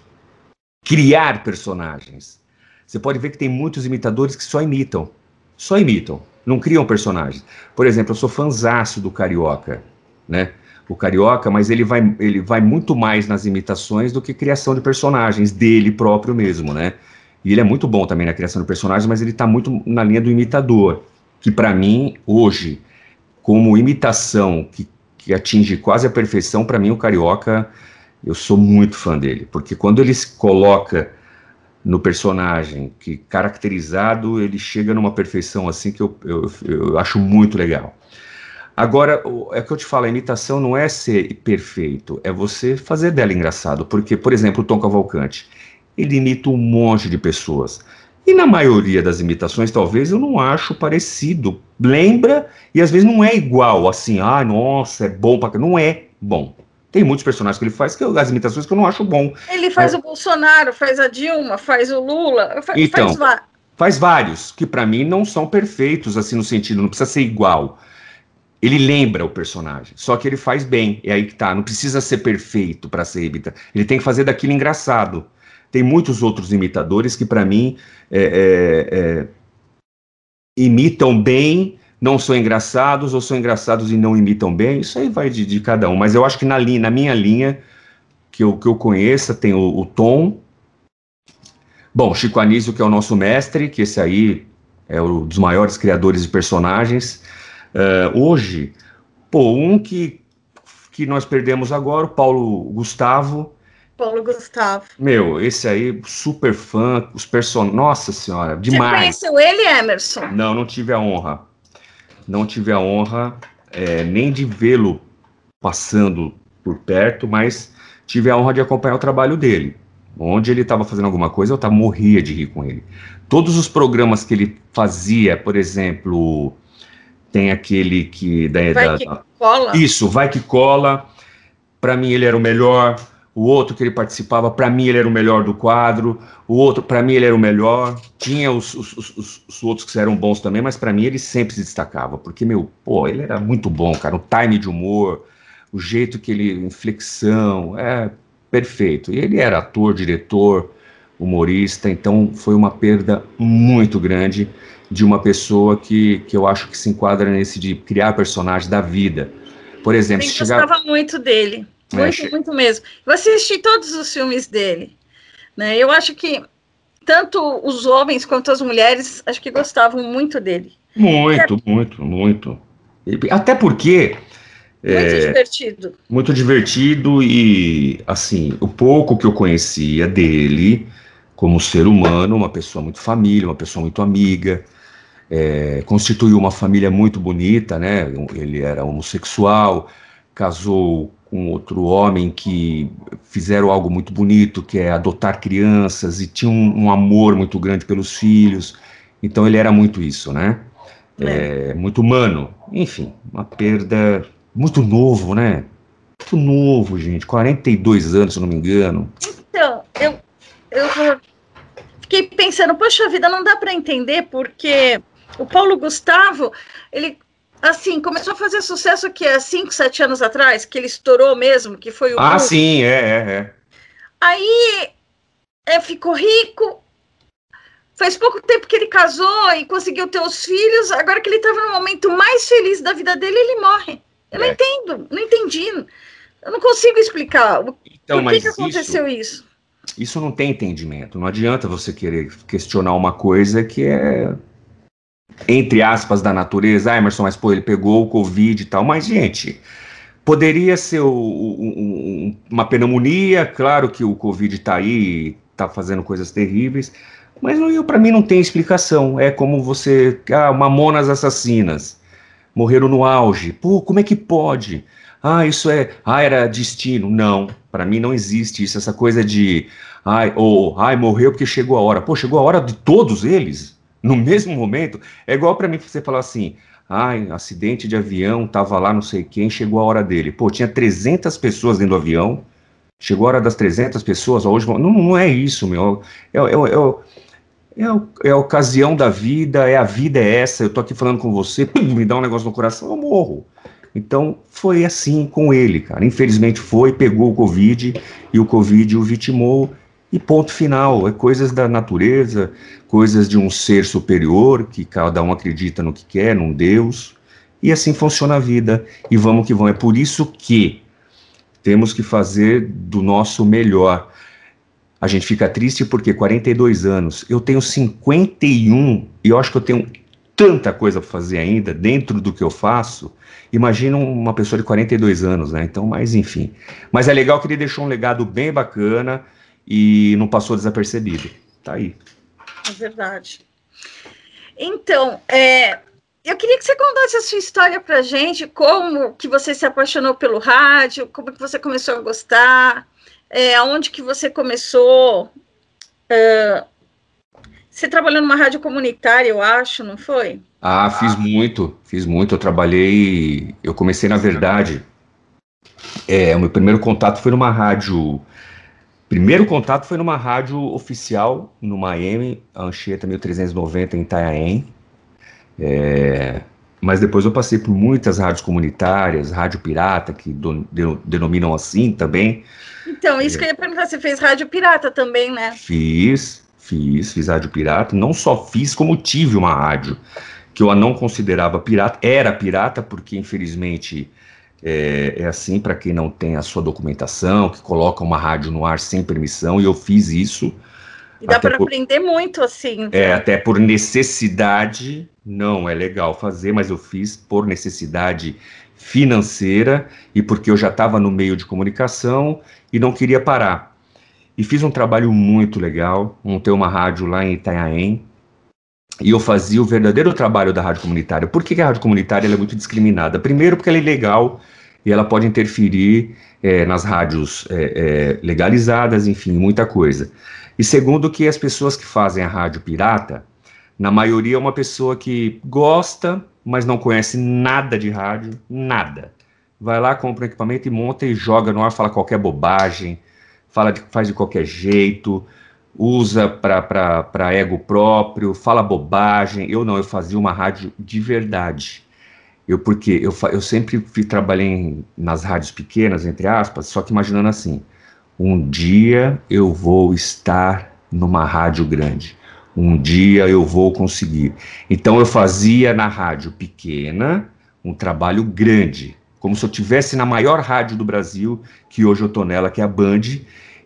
criar personagens. Você pode ver que tem muitos imitadores que só imitam. Só imitam. não criam personagens. Por exemplo, eu sou fanzaço do Carioca, né? O Carioca, mas ele vai, ele vai muito mais nas imitações do que criação de personagens dele próprio mesmo, né? E ele é muito bom também na criação de personagens, mas ele está muito na linha do imitador, que para mim, hoje, como imitação que, que atinge quase a perfeição, para mim o Carioca, eu sou muito fã dele, porque quando ele se coloca no personagem, que caracterizado, ele chega numa perfeição assim que eu, eu, eu acho muito legal. Agora, é que eu te falo, a imitação não é ser perfeito, é você fazer dela engraçado. Porque, por exemplo, o Tom Cavalcante, ele imita um monte de pessoas. E na maioria das imitações, talvez, eu não acho parecido. Lembra, e às vezes não é igual, assim, ah, nossa, é bom pra... Não é bom. Tem muitos personagens que ele faz, que eu, as imitações que eu não acho bom. Ele faz Mas... o Bolsonaro, faz a Dilma, faz o Lula, faz, então, faz, faz vários, que para mim não são perfeitos, assim, no sentido, não precisa ser igual. Ele lembra o personagem, só que ele faz bem, é aí que tá, não precisa ser perfeito para ser imitado. Ele tem que fazer daquilo engraçado. Tem muitos outros imitadores que, para mim, é, é, é, imitam bem não são engraçados ou são engraçados e não imitam bem, isso aí vai de, de cada um. Mas eu acho que na, linha, na minha linha, que eu, que eu conheça, tem o, o Tom. Bom, Chico Anísio, que é o nosso mestre, que esse aí é um dos maiores criadores de personagens. Uh, hoje, pô, um que, que nós perdemos agora, o Paulo Gustavo. Paulo Gustavo. Meu, esse aí, super fã, os personagens. Nossa Senhora, demais. Você conheceu ele, Emerson? Não, não tive a honra não tive a honra é, nem de vê-lo passando por perto, mas tive a honra de acompanhar o trabalho dele. Onde ele estava fazendo alguma coisa, eu tava, morria de rir com ele. Todos os programas que ele fazia, por exemplo, tem aquele que. Da, vai da, que cola. Isso, vai que cola. Para mim, ele era o melhor o outro que ele participava, para mim ele era o melhor do quadro, o outro, para mim ele era o melhor. Tinha os, os, os, os outros que eram bons também, mas para mim ele sempre se destacava, porque, meu, pô, ele era muito bom, cara. O time de humor, o jeito que ele. inflexão, é perfeito. E ele era ator, diretor, humorista, então foi uma perda muito grande de uma pessoa que, que eu acho que se enquadra nesse de criar personagens da vida. Por exemplo, Eu chegar... gostava muito dele. Muito, é, muito mesmo. Eu assisti todos os filmes dele. Né? Eu acho que tanto os homens quanto as mulheres acho que gostavam muito dele. Muito, é... muito, muito. Até porque. Muito é, divertido. Muito divertido e, assim, o pouco que eu conhecia dele como ser humano, uma pessoa muito família, uma pessoa muito amiga, é, constituiu uma família muito bonita, né? Ele era homossexual, casou com outro homem que fizeram algo muito bonito, que é adotar crianças e tinha um, um amor muito grande pelos filhos. Então ele era muito isso, né? É. É, muito humano. Enfim, uma perda muito novo, né? Muito novo, gente. 42 anos, se não me engano. Então, eu, eu fiquei pensando, poxa vida, não dá para entender porque o Paulo Gustavo, ele assim, começou a fazer sucesso que há 5, 7 anos atrás, que ele estourou mesmo, que foi o. Ah, sim, é, é, é. Aí é, ficou rico. Faz pouco tempo que ele casou e conseguiu ter os filhos. Agora que ele estava no momento mais feliz da vida dele, ele morre. Eu é. não entendo, não entendi. Eu não consigo explicar então, por que, que aconteceu isso, isso. Isso não tem entendimento. Não adianta você querer questionar uma coisa que é entre aspas, da natureza. Ah, Emerson, mas pô, ele pegou o Covid e tal. Mas, gente, poderia ser o, o, uma pneumonia. Claro que o Covid está aí, está fazendo coisas terríveis. Mas para mim não tem explicação. É como você. Ah, mamonas assassinas. Morreram no auge. Pô, como é que pode? Ah, isso é. Ah, era destino. Não, para mim não existe isso. Essa coisa de. Ai, ou, ai, morreu porque chegou a hora. Pô, chegou a hora de todos eles no mesmo momento, é igual para mim você falar assim, ai, acidente de avião, tava lá não sei quem, chegou a hora dele. Pô, tinha 300 pessoas dentro do avião, chegou a hora das 300 pessoas, hoje, não, não é isso, meu, é, é, é, é, a ocasião da vida, é a vida é essa, eu tô aqui falando com você, me dá um negócio no coração, eu morro. Então, foi assim com ele, cara. Infelizmente foi, pegou o Covid, e o Covid o vitimou, E ponto final, é coisas da natureza, coisas de um ser superior, que cada um acredita no que quer, num Deus, e assim funciona a vida, e vamos que vamos. É por isso que temos que fazer do nosso melhor. A gente fica triste porque 42 anos, eu tenho 51 e eu acho que eu tenho tanta coisa para fazer ainda dentro do que eu faço. Imagina uma pessoa de 42 anos, né? Então, mas enfim. Mas é legal que ele deixou um legado bem bacana e não passou desapercebido. Tá aí. É verdade. Então, é, eu queria que você contasse a sua história para gente, como que você se apaixonou pelo rádio, como que você começou a gostar, é, aonde que você começou. É, você trabalhou numa rádio comunitária, eu acho, não foi? Ah, fiz muito, fiz muito. Eu trabalhei, eu comecei na verdade. É, o meu primeiro contato foi numa rádio. Primeiro contato foi numa rádio oficial no Miami, a Anchieta 1390 em Itanhaém. É, mas depois eu passei por muitas rádios comunitárias, rádio pirata, que do, de, denominam assim também. Então, isso é, que eu ia perguntar, você fez rádio pirata também, né? Fiz, fiz, fiz rádio pirata. Não só fiz, como tive uma rádio que eu não considerava pirata, era pirata, porque infelizmente é, é assim para quem não tem a sua documentação, que coloca uma rádio no ar sem permissão, e eu fiz isso. E dá para aprender muito assim. É, até por necessidade não é legal fazer, mas eu fiz por necessidade financeira e porque eu já estava no meio de comunicação e não queria parar. E fiz um trabalho muito legal, montei uma rádio lá em Itanhaém, e eu fazia o verdadeiro trabalho da rádio comunitária. Por que a rádio comunitária é muito discriminada? Primeiro, porque ela é ilegal e ela pode interferir é, nas rádios é, é, legalizadas, enfim, muita coisa. E segundo, que as pessoas que fazem a rádio pirata, na maioria é uma pessoa que gosta, mas não conhece nada de rádio, nada. Vai lá, compra um equipamento e monta e joga no ar, fala qualquer bobagem, fala de, faz de qualquer jeito, usa para ego próprio, fala bobagem. Eu não, eu fazia uma rádio de verdade. Eu porque eu, eu sempre fui, trabalhei nas rádios pequenas, entre aspas, só que imaginando assim, um dia eu vou estar numa rádio grande. Um dia eu vou conseguir. Então eu fazia na rádio pequena um trabalho grande, como se eu tivesse na maior rádio do Brasil, que hoje eu tô nela, que é a Band.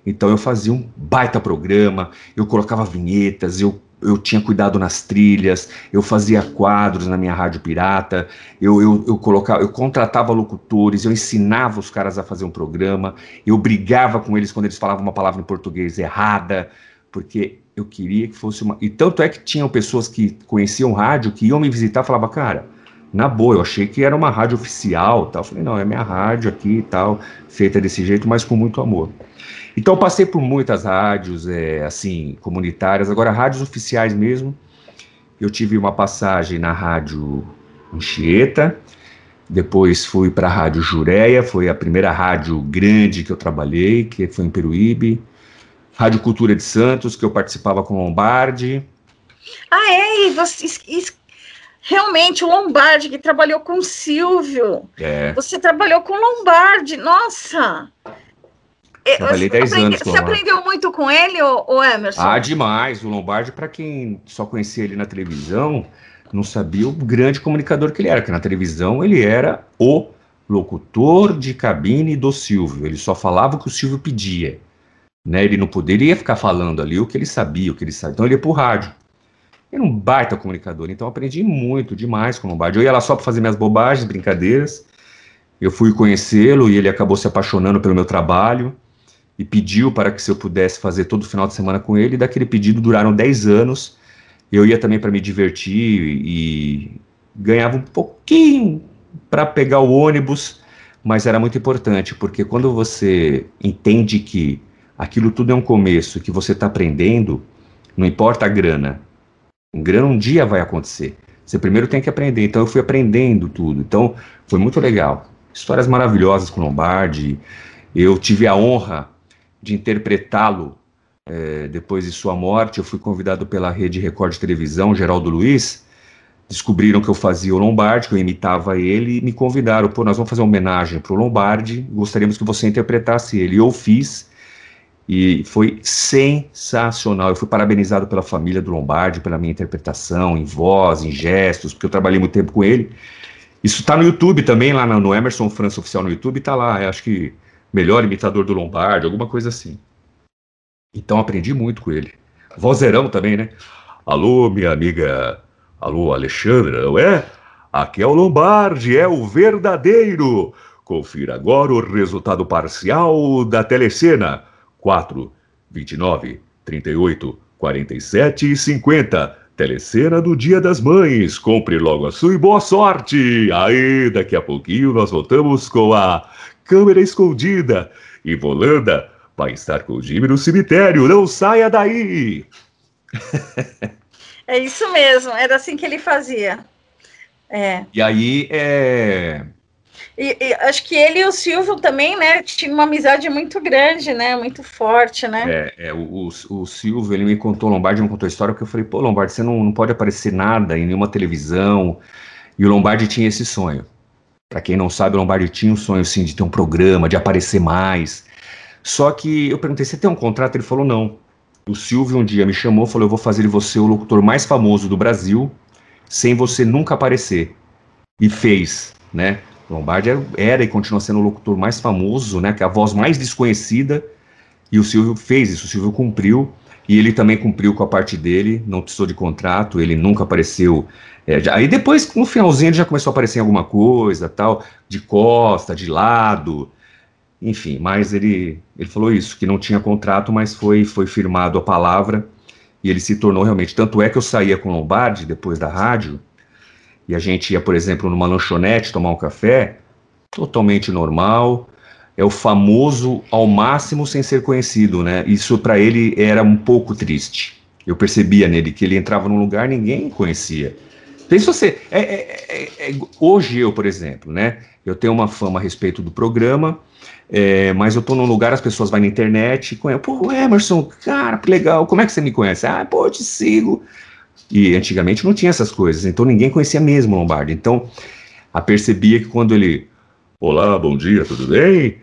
Então eu fazia um baita programa, eu colocava vinhetas, eu eu tinha cuidado nas trilhas, eu fazia quadros na minha rádio pirata, eu, eu, eu colocava, eu contratava locutores, eu ensinava os caras a fazer um programa, eu brigava com eles quando eles falavam uma palavra em português errada, porque eu queria que fosse uma. E tanto é que tinham pessoas que conheciam rádio que iam me visitar e falavam, cara, na boa, eu achei que era uma rádio oficial tal. Eu falei, não, é minha rádio aqui e tal, feita desse jeito, mas com muito amor. Então eu passei por muitas rádios, é, assim, comunitárias, agora rádios oficiais mesmo. Eu tive uma passagem na rádio Anchieta, depois fui para a rádio Jureia, foi a primeira rádio grande que eu trabalhei, que foi em Peruíbe. Rádio Cultura de Santos, que eu participava com Lombardi. Ah, é? E você, realmente, o Lombardi, que trabalhou com o Silvio. É. Você trabalhou com o Lombardi, nossa! Trabalhei 10 anos com Você aprendeu muito com ele, ou Emerson? Ah, demais. O Lombardi, para quem só conhecia ele na televisão, não sabia o grande comunicador que ele era, que na televisão ele era o locutor de cabine do Silvio. Ele só falava o que o Silvio pedia. Né? Ele não poderia ficar falando ali o que ele sabia, o que ele sabia. Então ele ia pro rádio. Era um baita comunicador, então aprendi muito, demais com o Lombardi. Eu ia lá só para fazer minhas bobagens, brincadeiras. Eu fui conhecê-lo e ele acabou se apaixonando pelo meu trabalho e pediu para que se eu pudesse fazer todo final de semana com ele. E daquele pedido duraram 10 anos. Eu ia também para me divertir e ganhava um pouquinho para pegar o ônibus, mas era muito importante, porque quando você entende que aquilo tudo é um começo, que você está aprendendo, não importa a grana. Um grana um dia vai acontecer. Você primeiro tem que aprender. Então eu fui aprendendo tudo. Então foi muito legal. Histórias maravilhosas com Lombardi. Eu tive a honra de interpretá-lo é, depois de sua morte. Eu fui convidado pela Rede Record de Televisão, Geraldo Luiz. Descobriram que eu fazia o Lombardi, que eu imitava ele, e me convidaram. Pô, nós vamos fazer uma homenagem para o Lombardi. Gostaríamos que você interpretasse ele. Eu fiz E foi sensacional. Eu fui parabenizado pela família do Lombardi, pela minha interpretação, em voz, em gestos, porque eu trabalhei muito tempo com ele. Isso está no YouTube também, lá no Emerson França Oficial no YouTube, está lá, acho que melhor imitador do Lombardi, alguma coisa assim. Então aprendi muito com ele. Vozeirão também, né? Alô, minha amiga. Alô, Alexandra, não é? Aqui é o Lombardi, é o verdadeiro. Confira agora o resultado parcial da telecena. 4, 29, 38, 47 e 50. Telecena do Dia das Mães. Compre logo a sua e boa sorte. Aí, daqui a pouquinho nós voltamos com a câmera escondida. E Volanda vai estar com o Jimmy no cemitério. Não saia daí. é isso mesmo. Era assim que ele fazia. É. E aí, é e, e, acho que ele e o Silvio também, né, tinham uma amizade muito grande, né, muito forte, né? É, é o, o, o Silvio, ele me contou, Lombardi me contou a história, porque eu falei, pô, Lombardi, você não, não pode aparecer nada em nenhuma televisão, e o Lombardi tinha esse sonho. Para quem não sabe, o Lombardi tinha um sonho, sim, de ter um programa, de aparecer mais. Só que eu perguntei, você tem um contrato? Ele falou, não. O Silvio um dia me chamou, falou, eu vou fazer de você o locutor mais famoso do Brasil, sem você nunca aparecer. E fez, né? Lombardi era, era, e continua sendo o locutor mais famoso, né, que é a voz mais desconhecida, e o Silvio fez isso, o Silvio cumpriu, e ele também cumpriu com a parte dele, não precisou de contrato, ele nunca apareceu. É, já, aí depois, no finalzinho, ele já começou a aparecer em alguma coisa, tal, de costa, de lado, enfim, mas ele, ele falou isso, que não tinha contrato, mas foi, foi firmado a palavra, e ele se tornou realmente. Tanto é que eu saía com Lombardi depois da rádio, e a gente ia, por exemplo, numa lanchonete tomar um café, totalmente normal, é o famoso ao máximo sem ser conhecido, né? Isso para ele era um pouco triste. Eu percebia nele que ele entrava num lugar ninguém conhecia. Pense você, é, é, é, é, hoje eu, por exemplo, né? Eu tenho uma fama a respeito do programa, é, mas eu tô num lugar, as pessoas vão na internet e conhecem, pô, Emerson, cara, que legal, como é que você me conhece? Ah, pô, eu te sigo. E antigamente não tinha essas coisas, então ninguém conhecia mesmo o Lombardi. Então, apercebia que quando ele, olá, bom dia, tudo bem?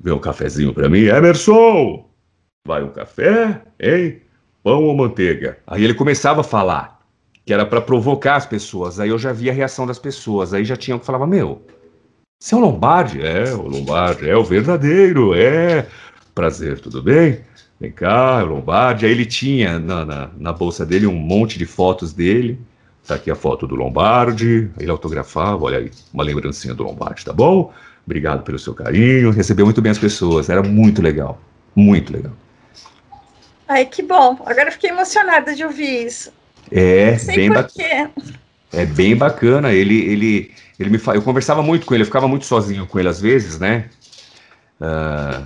Vê um cafezinho para mim, Emerson! Vai um café, hein? Pão ou manteiga? Aí ele começava a falar, que era para provocar as pessoas. Aí eu já via a reação das pessoas. Aí já tinha que falava, meu, você é o Lombardi? É, o Lombardi, é o verdadeiro, é. Prazer, tudo bem? Vem cá, Lombardi. Aí ele tinha na, na, na, bolsa dele um monte de fotos dele. Tá aqui a foto do Lombardi. Ele autografava, olha aí, uma lembrancinha do Lombardi, tá bom? Obrigado pelo seu carinho. Recebeu muito bem as pessoas. Era muito legal. Muito legal. Ai, que bom. Agora fiquei emocionada de ouvir isso. É, bem bacana. É bem bacana. Ele, ele, ele me fa... Eu conversava muito com ele, eu ficava muito sozinho com ele às vezes, né? Uh,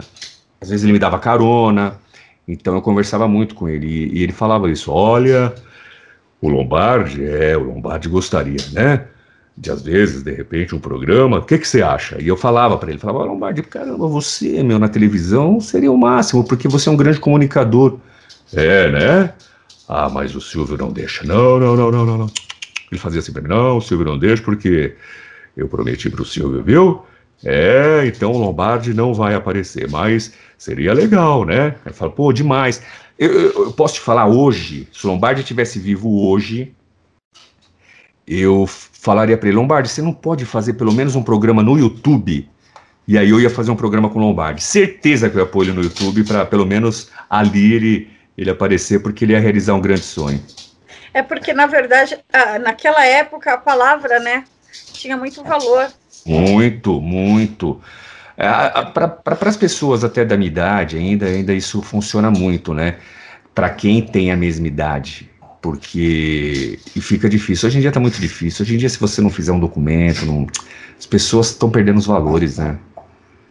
às vezes ele me dava carona, então eu conversava muito com ele e, e ele falava isso: olha, o Lombardi, é, o Lombardi gostaria, né? De às vezes, de repente, um programa, o que, que você acha? E eu falava para ele, falava, Lombardi, caramba, você, meu, na televisão seria o máximo, porque você é um grande comunicador. É, né? Ah, mas o Silvio não deixa. Não, não, não, não, não. Ele fazia assim para mim, não, o Silvio não deixa, porque eu prometi para o Silvio, viu? É, então o Lombardi não vai aparecer, mas seria legal, né? Eu falo, pô, demais. Eu, eu, eu posso te falar hoje, se o Lombardi estivesse vivo hoje, eu falaria para ele, Lombardi, você não pode fazer pelo menos um programa no YouTube? E aí eu ia fazer um programa com o Lombardi. Certeza que eu ia pôr ele no YouTube para pelo menos ali ele, ele aparecer, porque ele ia realizar um grande sonho. É porque, na verdade, naquela época a palavra, né, tinha muito valor. Muito, muito. É, para as pessoas até da minha idade, ainda, ainda isso funciona muito, né? Para quem tem a mesma idade, porque e fica difícil. Hoje em dia está muito difícil. Hoje em dia, se você não fizer um documento, não, as pessoas estão perdendo os valores, né?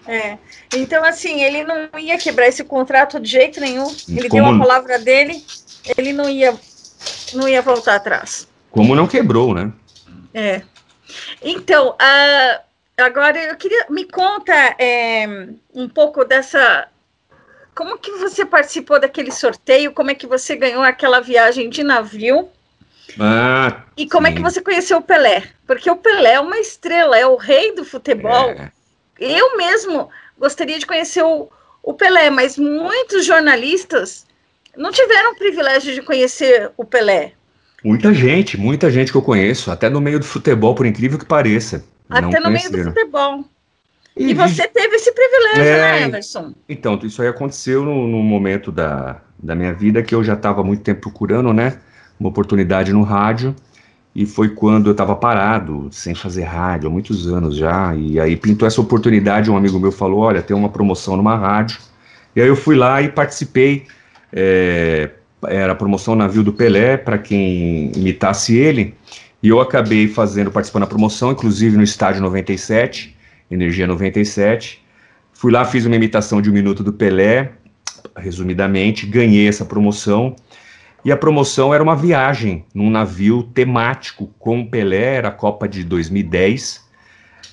É. Então, assim, ele não ia quebrar esse contrato de jeito nenhum. Ele Como... deu a palavra dele, ele não ia, não ia voltar atrás. Como não quebrou, né? É. Então, uh, agora eu queria me conta é, um pouco dessa. Como que você participou daquele sorteio? Como é que você ganhou aquela viagem de navio? Ah, e como sim. é que você conheceu o Pelé? Porque o Pelé é uma estrela, é o rei do futebol. É. Eu mesmo gostaria de conhecer o, o Pelé, mas muitos jornalistas não tiveram o privilégio de conhecer o Pelé. Muita gente, muita gente que eu conheço, até no meio do futebol, por incrível que pareça. Até no meio do futebol. E, e você teve esse privilégio, é, né, Emerson? Então, isso aí aconteceu no, no, momento da, da minha vida que eu já estava muito tempo procurando, né? Uma oportunidade no rádio. E foi quando eu estava parado, sem fazer rádio, há muitos anos já. E aí pintou essa oportunidade, um amigo meu falou: olha, tem uma promoção numa rádio. E aí eu fui lá e participei. É, era a promoção Navio do Pelé, para quem imitasse ele. E eu acabei fazendo, participando da promoção, inclusive no estádio 97, Energia 97. Fui lá, fiz uma imitação de um minuto do Pelé, resumidamente, ganhei essa promoção. E a promoção era uma viagem num navio temático com o Pelé, era a Copa de 2010.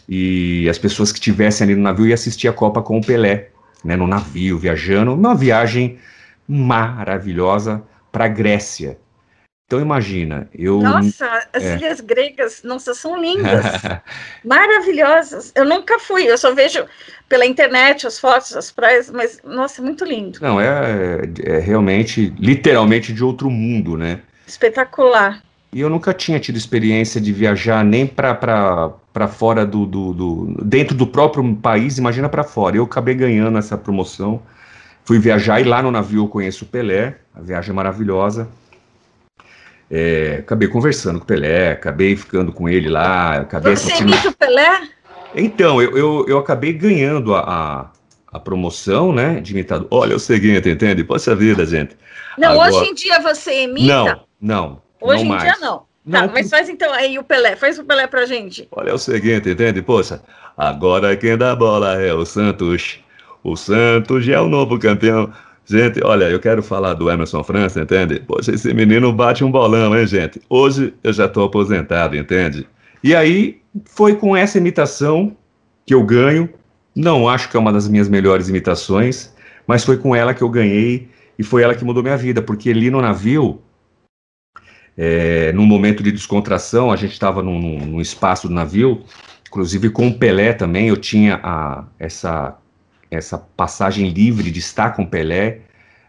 E as pessoas que estivessem ali no navio iam assistir a Copa com o Pelé, né, no navio, viajando. Uma viagem maravilhosa para a Grécia. Então imagina, eu. Nossa, as é. ilhas gregas, nossa, são lindas, maravilhosas. Eu nunca fui, eu só vejo pela internet as fotos, as praias, mas nossa, é muito lindo. Não, é, é realmente, literalmente de outro mundo, né? Espetacular. E eu nunca tinha tido experiência de viajar nem para fora do, do, do, dentro do próprio país, imagina para fora. Eu acabei ganhando essa promoção, fui viajar e lá no navio eu conheço o Pelé, a viagem é maravilhosa. É, acabei conversando com o Pelé, acabei ficando com ele lá. Acabei Você assistindo... imita o Pelé? Então, eu, eu, eu acabei ganhando a, a, a, promoção, né, de imitador. Olha, é o seguinte, entende? Poxa vida, gente. Não, Agora... hoje em dia você imita? Não, não. Hoje não em mais. dia não. Tá, não, mas faz então aí o Pelé, faz o Pelé pra gente. Olha, é o seguinte, entende? Poxa, agora quem dá bola é o Santos. O Santos já é o novo campeão. Gente, olha, eu quero falar do Emerson França, entende? Poxa, esse menino bate um bolão, hein, gente? Hoje eu já estou aposentado, entende? E aí foi com essa imitação que eu ganho. Não acho que é uma das minhas melhores imitações, mas foi com ela que eu ganhei e foi ela que mudou minha vida, porque ali no navio, é, num momento de descontração, a gente estava num, num, espaço do navio, inclusive com o Pelé também, eu tinha a, essa essa passagem livre de estar com Pelé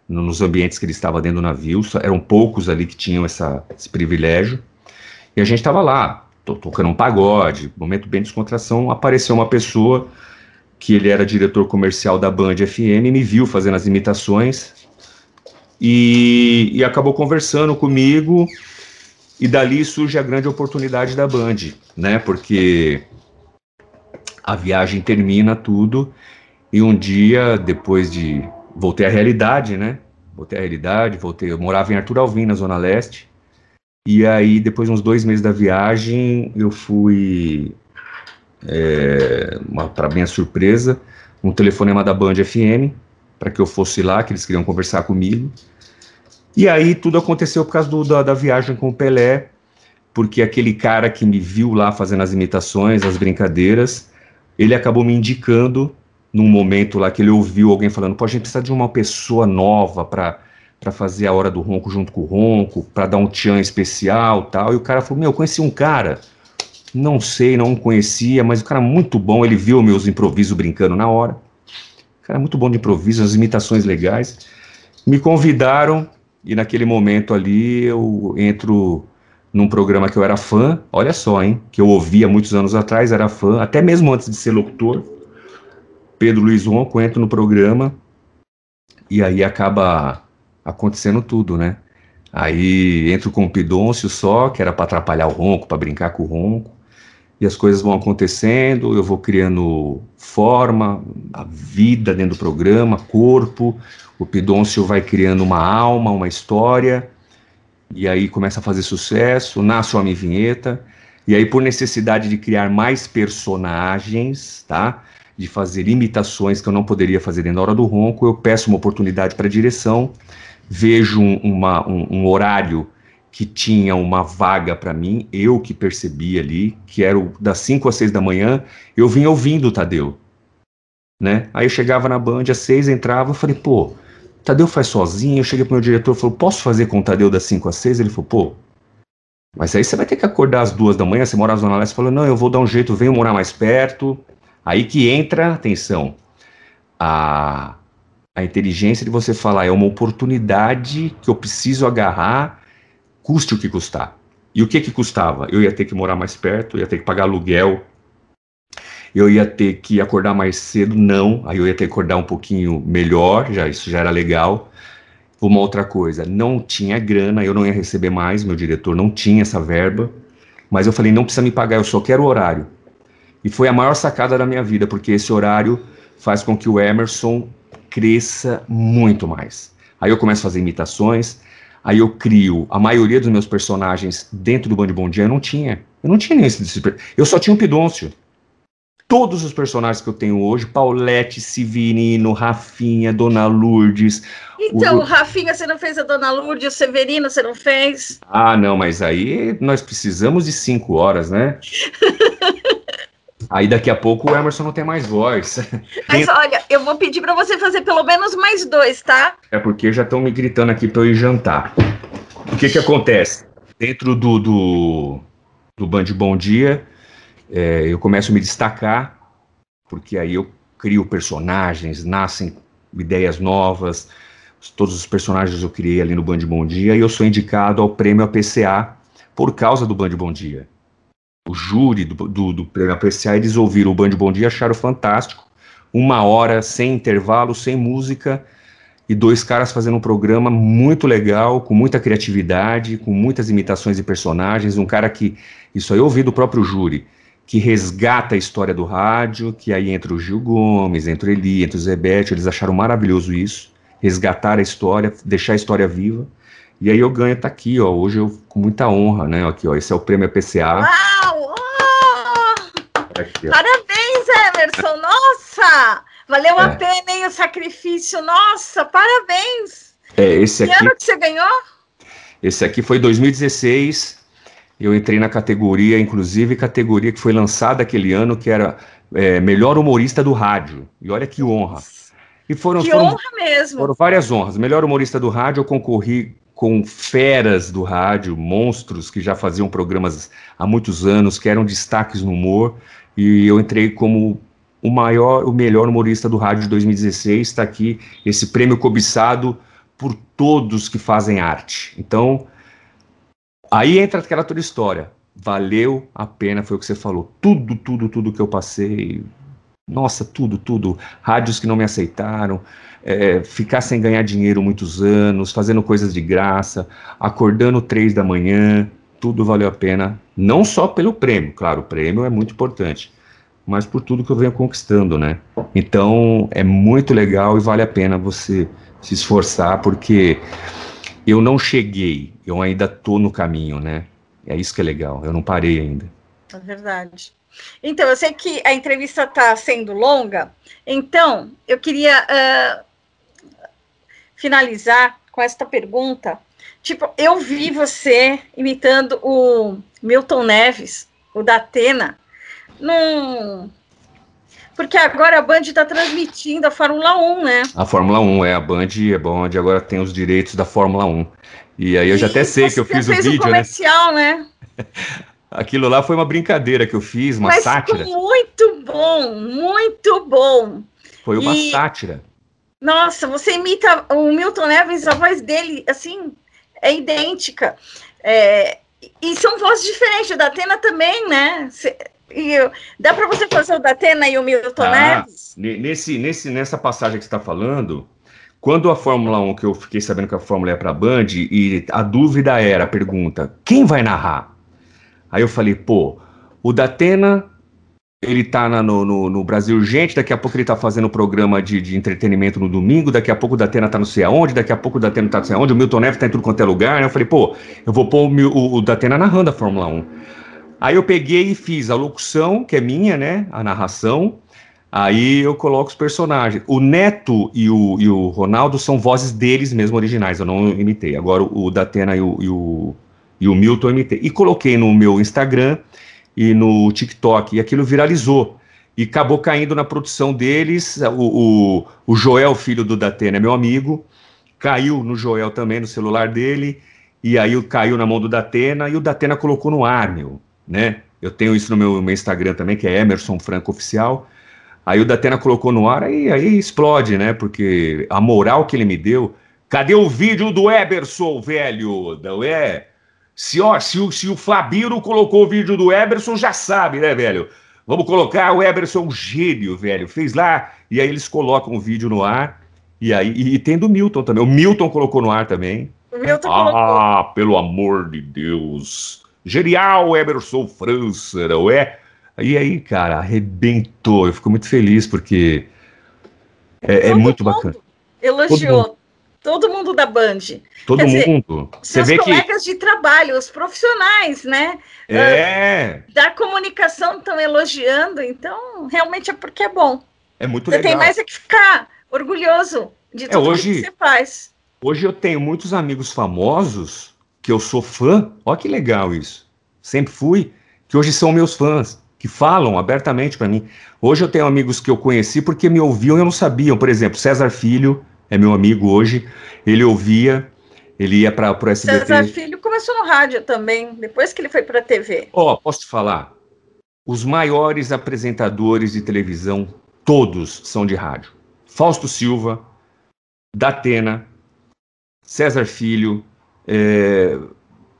nos ambientes que ele estava dentro do navio. Eram poucos ali que tinham essa, esse privilégio. E a gente estava lá, tocando um pagode, momento bem de descontração. Apareceu uma pessoa que ele era diretor comercial da Band FM, me viu fazendo as imitações e, e acabou conversando comigo. E dali surge a grande oportunidade da Band, né? Porque a viagem termina tudo e um dia, depois de. Voltei à realidade, né? Voltei à realidade, voltei. Eu morava em Arthur Alvim, na Zona Leste. E aí, depois de uns dois meses da viagem, eu fui. É, para minha surpresa, um telefonema da Band FM, para que eu fosse lá, que eles queriam conversar comigo. E aí tudo aconteceu por causa do, da, da viagem com o Pelé, porque aquele cara que me viu lá fazendo as imitações, as brincadeiras, ele acabou me indicando num momento lá que ele ouviu alguém falando, pô, a gente precisa de uma pessoa nova para para fazer a hora do ronco junto com o ronco, para dar um tchan especial tal. E o cara falou: Meu, eu conheci um cara, não sei, não conhecia, mas o cara muito bom. Ele viu meus improvisos brincando na hora. O cara muito bom de improviso, as imitações legais. Me convidaram e naquele momento ali eu entro num programa que eu era fã, olha só, hein, que eu ouvia muitos anos atrás, era fã, até mesmo antes de ser locutor Pedro Luiz Ronco entra no programa e aí acaba acontecendo tudo, né? Aí entra com o Pidôncio só, que era para atrapalhar o ronco, para brincar com o ronco. E as coisas vão acontecendo, eu vou criando forma, a vida dentro do programa, corpo. O Pidôncio vai criando uma alma, uma história. E aí começa a fazer sucesso, nasce o Homem Vinheta. E aí, por necessidade de criar mais personagens, tá? De fazer imitações que eu não poderia fazer da hora do ronco, eu peço uma oportunidade para a direção, vejo um, uma, um, um, horário que tinha uma vaga para mim, eu que percebi ali, que era o, das 5 às 6 da manhã, eu vinha ouvindo o Tadeu. Né? Aí eu chegava na Band, às 6 entrava, eu falei, pô, Tadeu faz sozinho, eu cheguei pro meu diretor, falou, posso fazer com o Tadeu das 5 às 6? Ele falou, pô, mas aí você vai ter que acordar às duas da manhã, você mora na Zona Leste, falou, não, eu vou dar um jeito, venho morar mais perto, Aí que entra, atenção, a, A inteligência de você falar é uma oportunidade que eu preciso agarrar, custe o que custar. E o que que custava? Eu ia ter que morar mais perto, ia ter que pagar aluguel, eu ia ter que acordar mais cedo, não. Aí eu ia ter que acordar um pouquinho melhor, já isso já era legal. Uma outra coisa, não tinha grana, eu não ia receber mais, meu diretor não tinha essa verba. Mas eu falei, não precisa me pagar, eu só quero o horário. E foi a maior sacada da minha vida, porque esse horário faz com que o Emerson cresça muito mais. Aí eu começo a fazer imitações, aí eu crio a maioria dos meus personagens dentro do Band Bom Dia, eu não tinha. Eu não tinha nem esse Eu só tinha o Pidôncio. Todos os personagens que eu tenho hoje, Paulette, Severino, Rafinha, Dona Lourdes. Então, o... Rafinha, você não fez a Dona Lourdes, o Severino, você não fez? Ah, não, mas aí nós precisamos de cinco horas, né? Aí daqui a pouco o Emerson não tem mais voz. Mas olha, eu vou pedir para você fazer pelo menos mais dois, tá? É porque já estão me gritando aqui para eu ir jantar. O que que acontece? Dentro do, do, do Band Bom Dia, é, eu começo a me destacar, porque aí eu crio personagens, nascem ideias novas, todos os personagens eu criei ali no Band Bom Dia, e eu sou indicado ao prêmio APCA por causa do Band Bom Dia o júri do, do, do prêmio apreciar, eles ouviram o Band Bom Dia, acharam fantástico. Uma hora sem intervalo, sem música, e dois caras fazendo um programa muito legal, com muita criatividade, com muitas imitações de personagens. Um cara que, isso aí eu ouvi do próprio júri, que resgata a história do rádio, que aí entra o Gil Gomes, entra o Eli, entra o Zebete, eles acharam maravilhoso isso, resgatar a história, deixar a história viva. E aí eu ganho, tá aqui, ó, hoje eu com muita honra, né, aqui, ó, esse é o prêmio PCA. Uau! Aqui, parabéns, Emerson, nossa! Valeu é. a pena, hein, o sacrifício, nossa, parabéns! É, esse aqui... Que ano que você ganhou? Esse aqui foi 2016, eu entrei na categoria, inclusive categoria que foi lançada aquele ano, que era é, melhor humorista do rádio. E olha que honra. E foram, que foram, honra mesmo. Foram várias honras. Melhor humorista do rádio, eu concorri com feras do rádio, monstros que já faziam programas há muitos anos, que eram destaques no humor, e eu entrei como o maior, o melhor humorista do rádio de 2016. Está aqui esse prêmio cobiçado por todos que fazem arte. Então, aí entra aquela toda história. Valeu a pena, foi o que você falou. Tudo, tudo, tudo que eu passei. Nossa, tudo, tudo. Rádios que não me aceitaram, é, ficar sem ganhar dinheiro muitos anos, fazendo coisas de graça, acordando três da manhã, tudo valeu a pena, não só pelo prêmio, claro, o prêmio é muito importante, mas por tudo que eu venho conquistando, né? Então é muito legal e vale a pena você se esforçar, porque eu não cheguei, eu ainda tô no caminho, né? É isso que é legal, eu não parei ainda. É verdade. Então, eu sei que a entrevista está sendo longa, então eu queria uh, finalizar com esta pergunta. Tipo, eu vi você imitando o Milton Neves, o da Atena, num. Porque agora a Band está transmitindo a Fórmula 1, né? A Fórmula 1, é. A Band é onde agora tem os direitos da Fórmula 1. E aí eu já até sei que eu fiz o vídeo, um comercial, né? né? Aquilo lá foi uma brincadeira que eu fiz, uma Mas sátira. Muito bom, muito bom. Foi uma e... sátira. Nossa, você imita o Milton Neves, a voz dele, assim, é idêntica. É, e são vozes diferentes. O da Atena também, né? e dá para você fazer o da Atena e o Milton ah, Neves? Nesse, nesse, nessa passagem que você está falando, quando a Fórmula 1, que eu fiquei sabendo que a Fórmula é para a Band, e a dúvida era, a pergunta, quem vai narrar? Aí eu falei, pô, o da Atena ele tá na, no, no, no, Brasil Urgente, daqui a pouco ele tá fazendo programa de, de entretenimento no domingo, daqui a pouco o Datena tá não sei aonde, daqui a pouco o Datena tá não sei aonde, o Milton Neves tá em tudo quanto é lugar, né? Eu falei, pô, eu vou pôr o, o, o Datena narrando a Fórmula 1. Aí eu peguei e fiz a locução, que é minha, né? A narração. Aí eu coloco os personagens. O Neto e o, e o Ronaldo são vozes deles mesmo originais, eu não imitei. Agora o Datena e o, e o, e o Milton eu imitei. E coloquei no meu Instagram e no TikTok, e aquilo viralizou. E acabou caindo na produção deles. O, o, o Joel, filho do Datena, é meu amigo, caiu no Joel também, no celular dele, e aí caiu na mão do Datena, e o Datena colocou no ar, meu, né? Eu tenho isso no meu, meu Instagram também, que é Emerson Franco Oficial. Aí o Datena colocou no ar, aí, aí explode, né? Porque a moral que ele me deu. Cadê o vídeo do Eberson, velho? Não é? Se, ó, se, o, se o Fabiro colocou o vídeo do Eberson, já sabe, né, velho? Vamos colocar o Eberson, um gênio, velho. Fez lá, e aí eles colocam o vídeo no ar. E aí e, e tem do Milton também. O Milton colocou no ar também. O Milton ah, colocou. pelo amor de Deus. Genial, Emerson França, não é? E aí, cara, arrebentou. Eu fico muito feliz porque é, é muito bacana. Elogiou. Todo mundo, da Band. Todo Quer mundo. Dizer, Você vê colegas que... de trabalho, os profissionais, né? É. Uh, da comunicação estão elogiando, então realmente é porque é bom. É muito você legal. Você tem mais é que ficar orgulhoso de tudo é, hoje, que você faz. Hoje eu tenho muitos amigos famosos que eu sou fã. Olha que legal isso. Sempre fui, que hoje são meus fãs que falam abertamente para mim. Hoje eu tenho amigos que eu conheci porque me ouviam e eu não sabiam. Por exemplo, César Filho é meu amigo hoje. Ele ouvia, ele ia para o SBT. César Filho começou no rádio também, depois que ele foi para a TV. Ó, oh, posso te falar? Os maiores apresentadores de televisão, todos são de rádio. Fausto Silva, Datena, César Filho, é,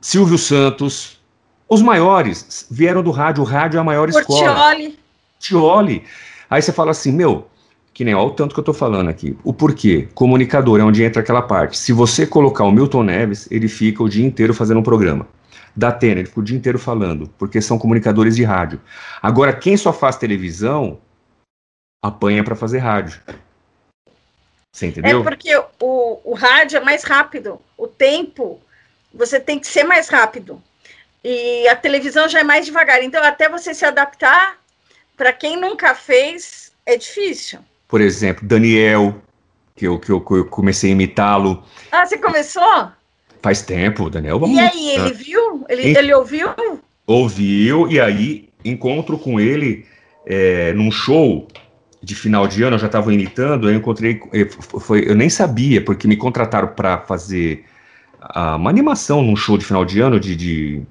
Silvio Santos, os maiores vieram do rádio, o rádio é a maior escola. Portioli. Tioli. Aí você fala assim, meu, que nem, olha o tanto que eu tô falando aqui. O porquê? Comunicador é onde entra aquela parte. Se você colocar o Milton Neves, ele fica o dia inteiro fazendo um programa. Da Atena, ele fica o dia inteiro falando, porque são comunicadores de rádio. Agora, quem só faz televisão, apanha para fazer rádio. Você entendeu? É porque o, o rádio é mais rápido. O tempo, você tem que ser mais rápido. E a televisão já é mais devagar. Então, até você se adaptar, para quem nunca fez, é difícil. Por exemplo, Daniel, que eu, que eu, que eu comecei a imitá-lo. Ah, você começou? Faz tempo, Daniel. Vamos e aí, ele viu? Ele, ele ouviu? Ouviu, e aí encontro com ele é, num show de final de ano, eu já estava imitando, eu encontrei, foi, eu nem sabia, porque me contrataram para fazer uma animação num show de final de ano de, de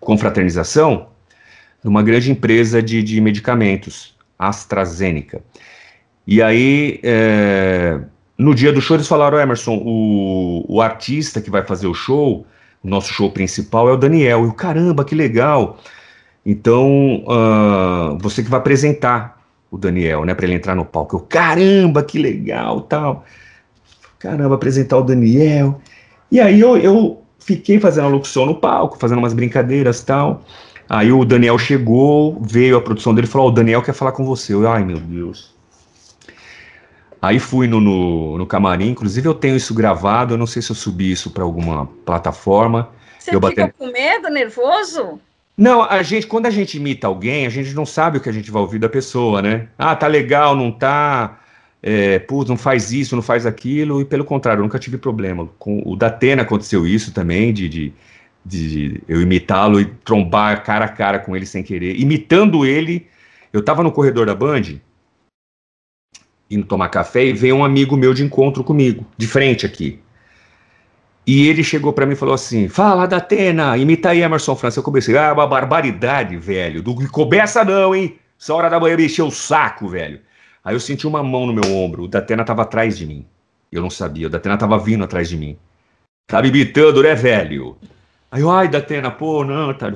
confraternização numa grande empresa de, de medicamentos, AstraZeneca. E aí, é, no dia do show, eles falaram: Emerson, o, o artista que vai fazer o show, o nosso show principal, é o Daniel. E o caramba, que legal! Então, uh, você que vai apresentar o Daniel, né, para ele entrar no palco. Eu, caramba, que legal, tal. Caramba, apresentar o Daniel. E aí eu, eu fiquei fazendo a locução no palco, fazendo umas brincadeiras tal. Aí o Daniel chegou, veio a produção dele e falou: oh, o Daniel quer falar com você. Eu, ai meu Deus. Aí fui no, no, no, camarim, inclusive eu tenho isso gravado, eu não sei se eu subi isso para alguma plataforma. Você eu fica com medo, nervoso? Não, a gente, quando a gente imita alguém, a gente não sabe o que a gente vai ouvir da pessoa, né? Ah, tá legal, não tá é, putz, não faz isso, não faz aquilo, e pelo contrário, eu nunca tive problema. Com o Datena aconteceu isso também, de, de, de eu imitá-lo e trombar cara a cara com ele sem querer. Imitando ele, eu tava no corredor da Band, indo tomar café, e veio um amigo meu de encontro comigo, de frente aqui. E ele chegou para mim e falou assim: Fala, Datena, imita aí Emerson França. Eu comecei, ah, uma barbaridade, velho. Do que começa não, hein? Essa hora da manhã me encheu o saco, velho. Aí eu senti uma mão no meu ombro. O Datena tava atrás de mim. Eu não sabia. O Datena tava vindo atrás de mim. Tá me imitando, né, velho? Aí eu, ai, Datena, pô, não, tá.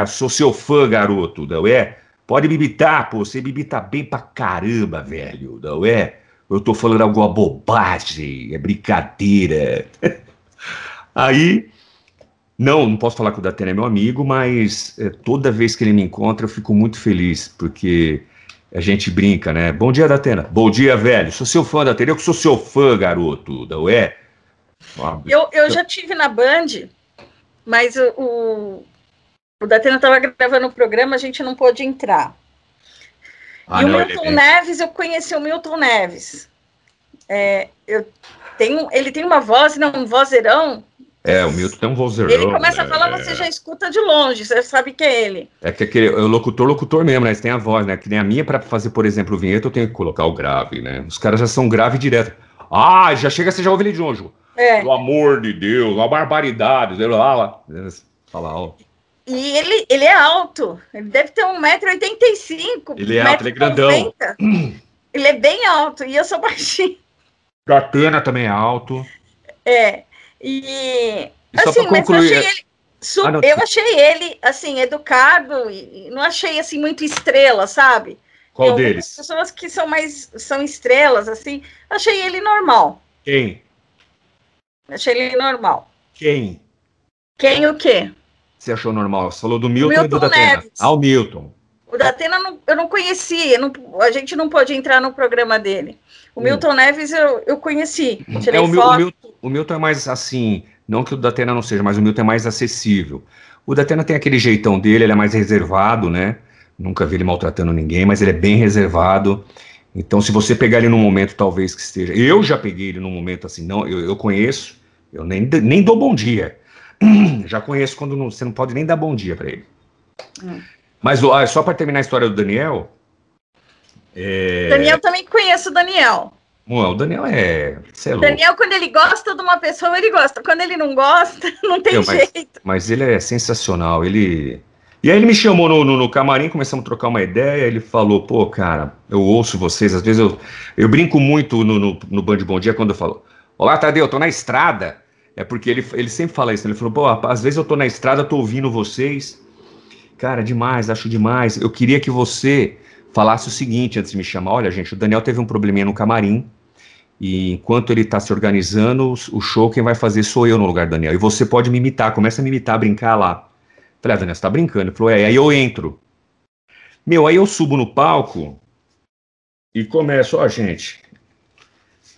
Ah, sou seu fã, garoto, não é? Pode me imitar, pô. Você me imita bem pra caramba, velho, não é? Eu tô falando alguma bobagem, é brincadeira. Aí, não, não posso falar que o Datena é meu amigo, mas é, toda vez que ele me encontra eu fico muito feliz, porque a gente brinca, né? Bom dia, Datena. Bom dia, velho. Sou seu fã da Atena. Eu que sou seu fã, garoto. Não é? Eu, eu já tive na Band, mas o, o, o Datena estava gravando o programa, a gente não pôde entrar. Ah, e não, o Milton ele... Neves, eu conheci o Milton Neves. É, eu tenho, ele tem uma voz, não, um vozeirão é, o Milton tem um vozeirão. Ele começa né? a falar, você já escuta de longe, você sabe que é ele. É que aquele, é o locutor, locutor mesmo, né? Você tem a voz, né? Que nem a minha, para fazer, por exemplo, o vinheta, eu tenho que colocar o grave, né? Os caras já são grave direto. Ah, já chega, você já ouve ele de longe. É. Pelo amor de Deus, uma barbaridade. Lá, lá. Fala, ó. E ele, ele é alto, ele deve ter 1,85m. Ele é alto, ele é grandão. Ele é bem alto, e eu sou baixinho. Datena também é alto. É, e... e assim, mas eu achei é- ele... Ah, não, eu achei ele, assim, educado, e não achei, assim, muito estrela, sabe? Qual eu, deles? Pessoas que são mais, são estrelas, assim, achei ele normal. Quem? Achei ele normal. Quem? Quem o quê? Você achou normal? Você falou do Milton, Milton e do Datena. Ah, o Milton. O Datena não, eu não conhecia, não, a gente não pôde entrar no programa dele. O hum. Milton Neves eu, eu conheci, tirei é, o, foto. O Milton, o Milton é mais assim, não que o Datena não seja, mas o Milton é mais acessível. O Datena tem aquele jeitão dele, ele é mais reservado, né? Nunca vi ele maltratando ninguém, mas ele é bem reservado. Então, se você pegar ele num momento, talvez que esteja. Eu já peguei ele num momento assim, não, eu, eu conheço, eu nem, nem dou bom dia. já conheço quando não, você não pode nem dar bom dia para ele. Hum. Mas ó, só para terminar a história do Daniel. É... Daniel também conheço o Daniel. Bom, o Daniel é. é Daniel, quando ele gosta de uma pessoa, ele gosta. Quando ele não gosta, não tem Eu, jeito. Mas ele é sensacional. Ele e aí ele me chamou no, no, no, camarim, começamos a trocar uma ideia, ele falou, pô, cara, eu ouço vocês, às vezes eu, eu brinco muito no, no, no Band Bom Dia quando eu falo, olá, Tadeu, eu tô na estrada, é porque ele, ele sempre fala isso, né? ele falou, pô, às vezes eu tô na estrada, tô ouvindo vocês, cara, demais, acho demais, eu queria que você falasse o seguinte antes de me chamar, olha, gente, o Daniel teve um probleminha no camarim, e enquanto ele está se organizando, o show quem vai fazer sou eu no lugar do Daniel, e você pode me imitar, começa a me imitar, brincar lá. Falei, ah, Daniel, você tá brincando? Ele falou, é, aí eu entro. Meu, aí eu subo no palco e começo, ó, gente, Estou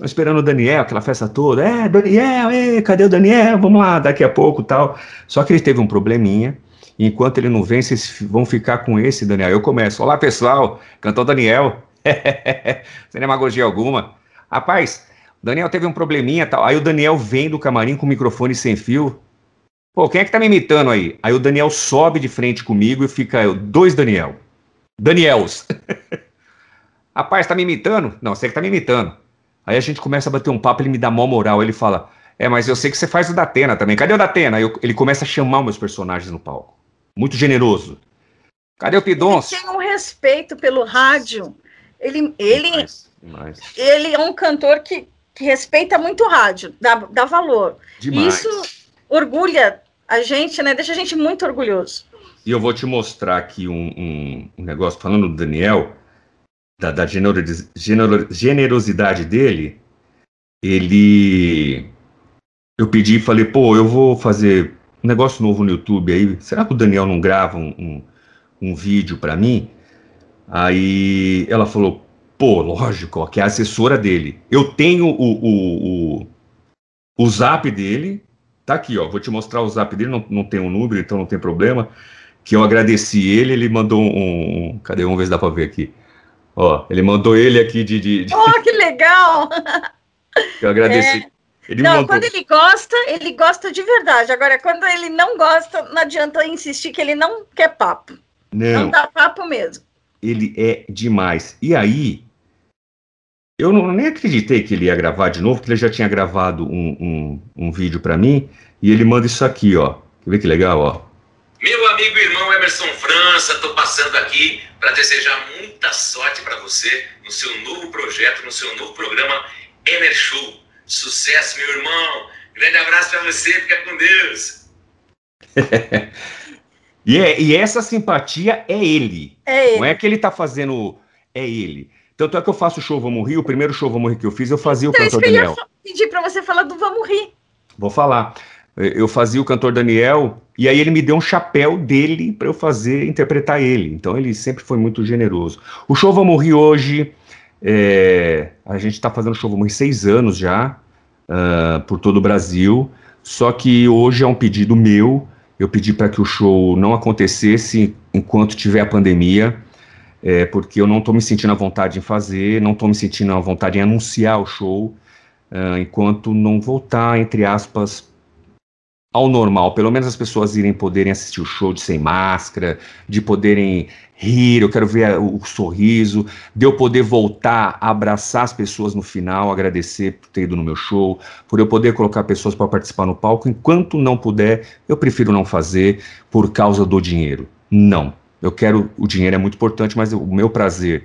esperando o Daniel, aquela festa toda. É, Daniel, é, cadê o Daniel? Vamos lá, daqui a pouco tal. Só que ele teve um probleminha. E enquanto ele não vem, vocês vão ficar com esse Daniel. Eu começo. Olá, pessoal. Cantou Daniel. Sem demagogia alguma. Rapaz, o Daniel teve um probleminha tal. Aí o Daniel vem do camarim com o microfone sem fio. Pô, quem é que tá me imitando aí? Aí o Daniel sobe de frente comigo e fica eu, dois Daniel. Daniels. Rapaz, tá me imitando? Não, você que tá me imitando. Aí a gente começa a bater um papo, ele me dá mó moral. Ele fala: É, mas eu sei que você faz o Datena também. Cadê o Datena? Aí eu, ele começa a chamar meus personagens no palco. Muito generoso. Cadê o Pidonço? Ele tem um respeito pelo rádio. Ele, ele, demais, demais. ele é um cantor que, que respeita muito o rádio, dá, dá valor. Demais. Isso orgulha a gente, né? Deixa a gente muito orgulhoso. E eu vou te mostrar aqui um, um, um negócio, falando do Daniel, da, da generosidade dele. Ele. Eu pedi e falei, pô, eu vou fazer um negócio novo no YouTube aí. Será que o Daniel não grava um, um, um vídeo para mim? Aí ela falou, pô, lógico, ó, que é a assessora dele. Eu tenho o, o, o, o zap dele, Tá aqui, ó. Vou te mostrar o zap dele, não, não tem um número, então não tem problema. Que eu agradeci ele, ele mandou um. um cadê? Vamos ver se dá pra ver aqui. Ó, ele mandou ele aqui de. de, de... Oh, que legal! eu agradeci. É. Ele não, mandou... quando ele gosta, ele gosta de verdade. Agora, quando ele não gosta, não adianta insistir que ele não quer papo. Não. Não dá papo mesmo. Ele é demais. E aí, eu não, nem acreditei que ele ia gravar de novo, que ele já tinha gravado um, um, um vídeo para mim, e ele manda isso aqui, ó. Quer ver que legal, ó? Meu amigo e irmão Emerson França, tô passando aqui para desejar muita sorte para você no seu novo projeto, no seu novo programa Emer Show. Sucesso, meu irmão. Grande abraço para você, fica com Deus. e, é, e essa simpatia é ele. É ele. Não é que ele tá fazendo. É ele. Tanto é que eu faço o show Vamos Rir, o primeiro show Vamos Rir que eu fiz, eu fazia então, o cantor Daniel. Eu pedir para você falar do Vamos Rir. Vou falar. Eu fazia o cantor Daniel e aí ele me deu um chapéu dele para eu fazer, interpretar ele. Então ele sempre foi muito generoso. O show Vamos Rir hoje, é, a gente está fazendo o show Vamos seis anos já, uh, por todo o Brasil. Só que hoje é um pedido meu. Eu pedi para que o show não acontecesse enquanto tiver a pandemia é, porque eu não estou me sentindo à vontade em fazer, não estou me sentindo à vontade em anunciar o show, uh, enquanto não voltar, entre aspas, ao normal, pelo menos as pessoas irem poderem assistir o show de sem máscara, de poderem rir, eu quero ver o, sorriso, de eu poder voltar a abraçar as pessoas no final, agradecer por ter ido no meu show, por eu poder colocar pessoas para participar no palco. Enquanto não puder, eu prefiro não fazer por causa do dinheiro. Não. Eu quero, o dinheiro é muito importante, mas o meu prazer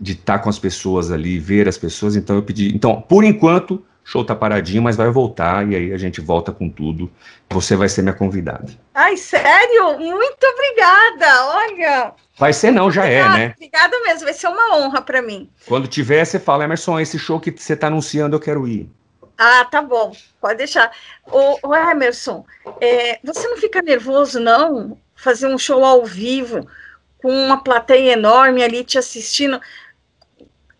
de estar com as pessoas ali, ver as pessoas, então eu pedi. Então, por enquanto, show tá paradinho, mas vai voltar e aí a gente volta com tudo. Você vai ser minha convidada. Ai, sério? Muito obrigada. Olha. Vai ser não, já é, né? Obrigada mesmo, vai ser uma honra para mim. Quando tiver, você fala, Emerson, esse show que você tá anunciando, eu quero ir. Ah, tá bom, pode deixar. Ô, ô Emerson, é, você não fica nervoso, não? Fazer um show ao vivo, com uma plateia enorme ali te assistindo.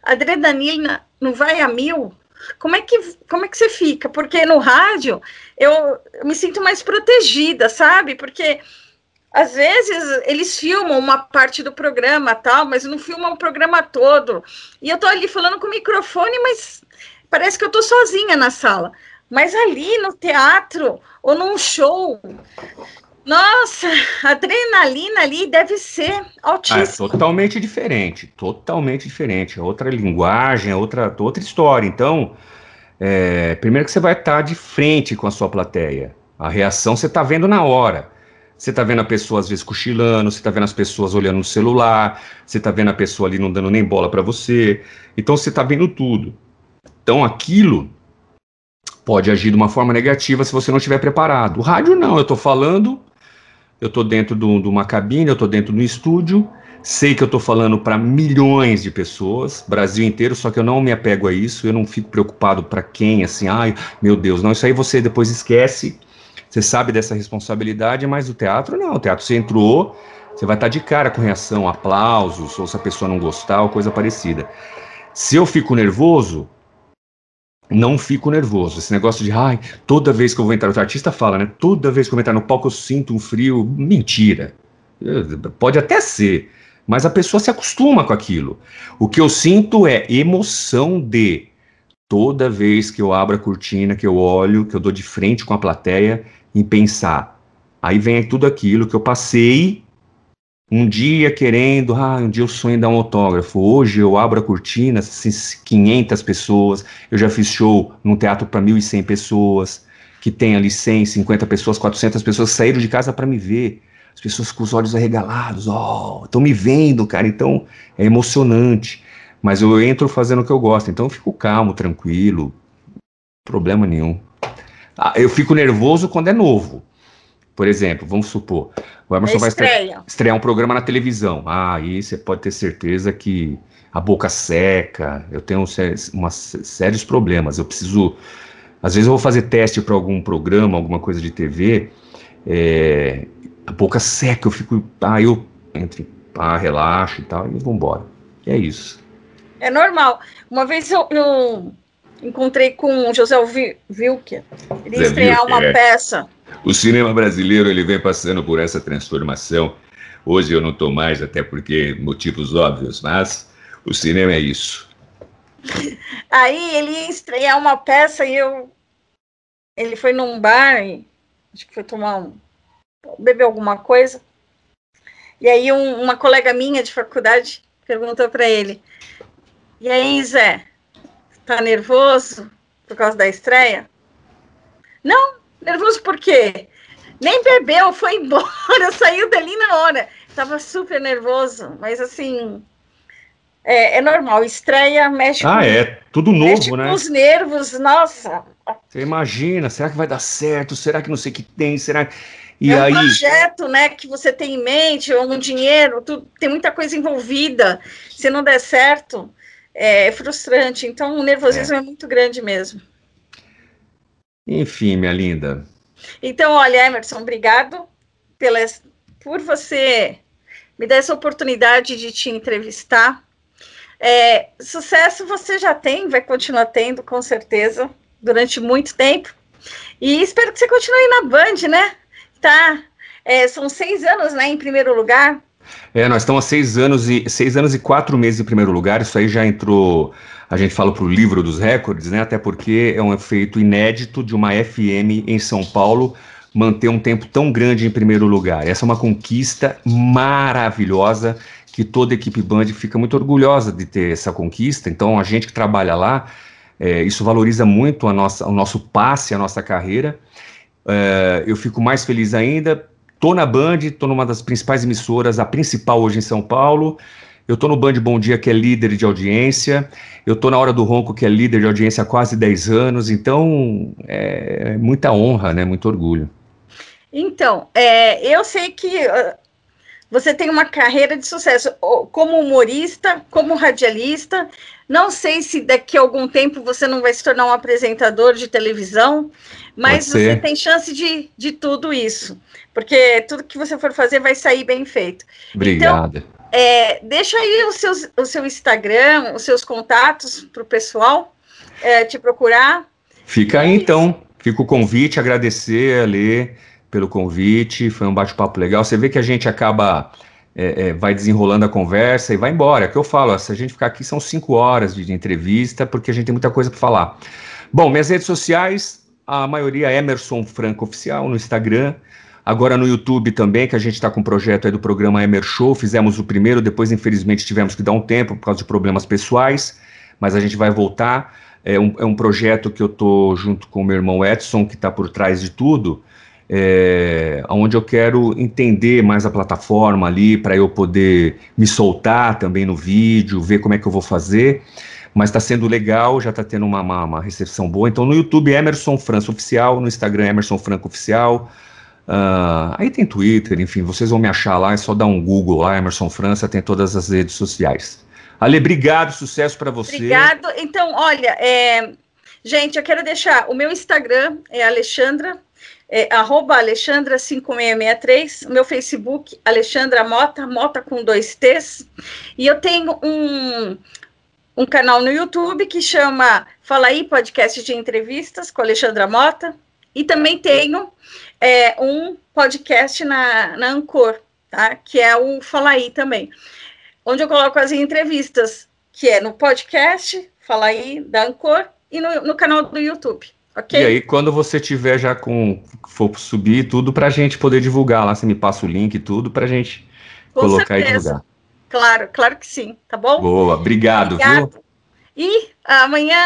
A adrenalina não vai a mil? Como é que como é que você fica? Porque no rádio eu, me sinto mais protegida, sabe? Porque às vezes eles filmam uma parte do programa tal, mas não filmam o programa todo. E eu tô ali falando com o microfone, mas parece que eu tô sozinha na sala. Mas ali no teatro ou num show, nossa, a adrenalina ali deve ser altíssima. Ah, é totalmente diferente, totalmente diferente. É outra linguagem, é outra, outra história. Então, é, primeiro que você vai estar de frente com a sua plateia. A reação você está vendo na hora. Você está vendo a pessoa às vezes cochilando, você está vendo as pessoas olhando no celular, você está vendo a pessoa ali não dando nem bola para você. Então você está vendo tudo. Então aquilo pode agir de uma forma negativa se você não estiver preparado. O rádio não, eu estou falando eu estou dentro de uma cabine, eu estou dentro do estúdio, sei que eu estou falando para milhões de pessoas, Brasil inteiro, só que eu não me apego a isso, eu não fico preocupado para quem, assim, ai, meu Deus, não, isso aí você depois esquece, você sabe dessa responsabilidade, mas o teatro não, o teatro você entrou, você vai estar tá de cara com reação, aplausos, ou se a pessoa não gostar, ou coisa parecida. Se eu fico nervoso, não fico nervoso. Esse negócio de, ai, toda vez que eu vou entrar, o artista fala, né? Toda vez que eu vou entrar no palco eu sinto um frio. Mentira. Pode até ser, mas a pessoa se acostuma com aquilo. O que eu sinto é emoção de toda vez que eu abro a cortina, que eu olho, que eu dou de frente com a plateia, em pensar. Aí vem tudo aquilo que eu passei um dia querendo, ah, um dia eu sonho dar um autógrafo. Hoje eu abro a cortina, assim, 500 pessoas. Eu já fiz show num teatro para 1.100 pessoas, que tem ali 100, 50 pessoas, 400 pessoas saíram de casa para me ver. As pessoas com os olhos arregalados, ó, oh, estão me vendo, cara. Então é emocionante. Mas eu entro fazendo o que eu gosto, então eu fico calmo, tranquilo, problema nenhum. Ah, eu fico nervoso quando é novo. Por exemplo, vamos supor, o Emerson vai estrear, estrear um programa na televisão. Ah, aí você pode ter certeza que a boca seca, eu tenho uma, sérios problemas. Eu preciso. Às vezes eu vou fazer teste para algum programa, alguma coisa de TV, é, a boca seca, eu fico. Ah, eu entre, ah, relaxo e tal, e vou embora. E é isso. É normal. Uma vez eu, eu encontrei com o José Wilker. Ele ia estrear uma é. peça o cinema brasileiro ele vem passando por essa transformação. Hoje eu não estou mais, até porque motivos óbvios, mas o cinema é isso. Aí ele ia estrear uma peça e eu. Ele foi num bar, e, acho que foi tomar um. beber alguma coisa. E aí um, uma colega minha de faculdade perguntou para ele: E aí, Zé, tá nervoso por causa da estreia? Não, Nervoso por quê? Nem bebeu, foi embora, saiu dali na hora. Tava super nervoso, mas assim. É, é normal, estreia, mexe ah, com, é, tudo novo, mexe né? com os nervos, nossa. Você imagina, será que vai dar certo? Será que não sei o que tem? Será e é um aí... projeto, né, que você tem em mente, ou um dinheiro, tu, tem muita coisa envolvida. Se não der certo, é frustrante. Então, o nervosismo é, é muito grande mesmo. Enfim, minha linda. Então, olha, Emerson, obrigado pela, por você me dar essa oportunidade de te entrevistar. É, sucesso você já tem, vai continuar tendo, com certeza, durante muito tempo. E espero que você continue na Band, né? Tá. É, são seis anos, né, em primeiro lugar. É, nós estamos há seis anos e seis anos e quatro meses em primeiro lugar. Isso aí já entrou a gente fala para o livro dos recordes, né? Até porque é um efeito inédito de uma FM em São Paulo manter um tempo tão grande em primeiro lugar. Essa é uma conquista maravilhosa que toda equipe Band fica muito orgulhosa de ter essa conquista. Então, a gente que trabalha lá, é, isso valoriza muito a nossa, o nosso passe, a nossa carreira. É, eu fico mais feliz ainda. Tô na Band, tô numa das principais emissoras, a principal hoje em São Paulo. Eu tô no Band Bom Dia, que é líder de audiência. Eu tô na Hora do Ronco, que é líder de audiência há quase 10 anos. Então, é, é muita honra, né? Muito orgulho. Então, é, eu sei que uh, você tem uma carreira de sucesso como humorista, como radialista. Não sei se daqui a algum tempo você não vai se tornar um apresentador de televisão, mas você tem chance de, de tudo isso, porque tudo que você for fazer vai sair bem feito. Obrigada. Então, é, deixa aí os seus, o seu Instagram, os seus contatos para o pessoal é, te procurar. Fica aí, então. Fica o convite, agradecer, a ler pelo convite, foi um bate-papo legal. Você vê que a gente acaba, é, é, vai desenrolando a conversa e vai embora. É o que eu falo, se a gente ficar aqui são cinco horas de, de entrevista, porque a gente tem muita coisa para falar. Bom, minhas redes sociais, a maioria é Emerson Franco Oficial no Instagram, agora no YouTube também, que a gente está com um projeto aí do programa Emer Show, fizemos o primeiro, depois infelizmente tivemos que dar um tempo por causa de problemas pessoais, mas a gente vai voltar. É um, é um projeto que eu tô junto com o meu irmão Edson, que está por trás de tudo, é, onde eu quero entender mais a plataforma ali para eu poder me soltar também no vídeo, ver como é que eu vou fazer. Mas está sendo legal, já está tendo uma, uma, uma, recepção boa. Então no YouTube Emerson França Oficial, no Instagram Emerson Franco Oficial. Uh, aí tem Twitter, enfim, vocês vão me achar lá, é só dar um Google lá, Emerson França, tem todas as redes sociais. Ale, obrigado, sucesso para você. Obrigado. Então, olha, é, gente, eu quero deixar o meu Instagram é Alexandra é, arroba Alexandra5663, meu Facebook, Alexandra Mota, Mota com dois T's, e eu tenho um, um canal no YouTube que chama Fala aí, podcast de entrevistas com Alexandra Mota, e também tenho é, um podcast na, na Ancor, tá? que é o Fala aí também, onde eu coloco as entrevistas, que é no podcast, Fala aí, da Ancor, e no, no canal do YouTube. Okay. E aí, quando você tiver já com. for subir tudo para a gente poder divulgar lá, você me passa o link e tudo para a gente com colocar certeza. e divulgar. Claro, claro que sim, tá bom? Boa, obrigado, obrigado. viu? E amanhã,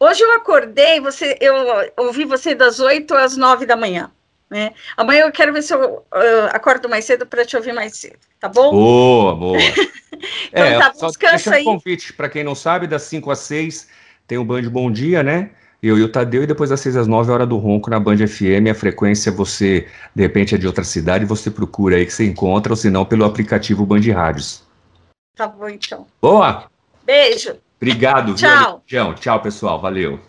hoje eu acordei, você, eu ouvi você das 8 às 9 da manhã. Né? Amanhã eu quero ver se eu uh, acordo mais cedo para te ouvir mais cedo, tá bom? Boa, boa. então, é, tá, só deixa um convite, para quem não sabe, das 5 às 6 tem o Band Bom Dia, né? Eu e o Tadeu, e depois das 6 às 9, hora do ronco na Band FM. A frequência você, de repente, é de outra cidade, você procura aí que você encontra, ou se não, pelo aplicativo Band Rádios. Tá bom, então. Boa! Beijo. Obrigado, Tchau. Viu, Tchau, pessoal. Valeu.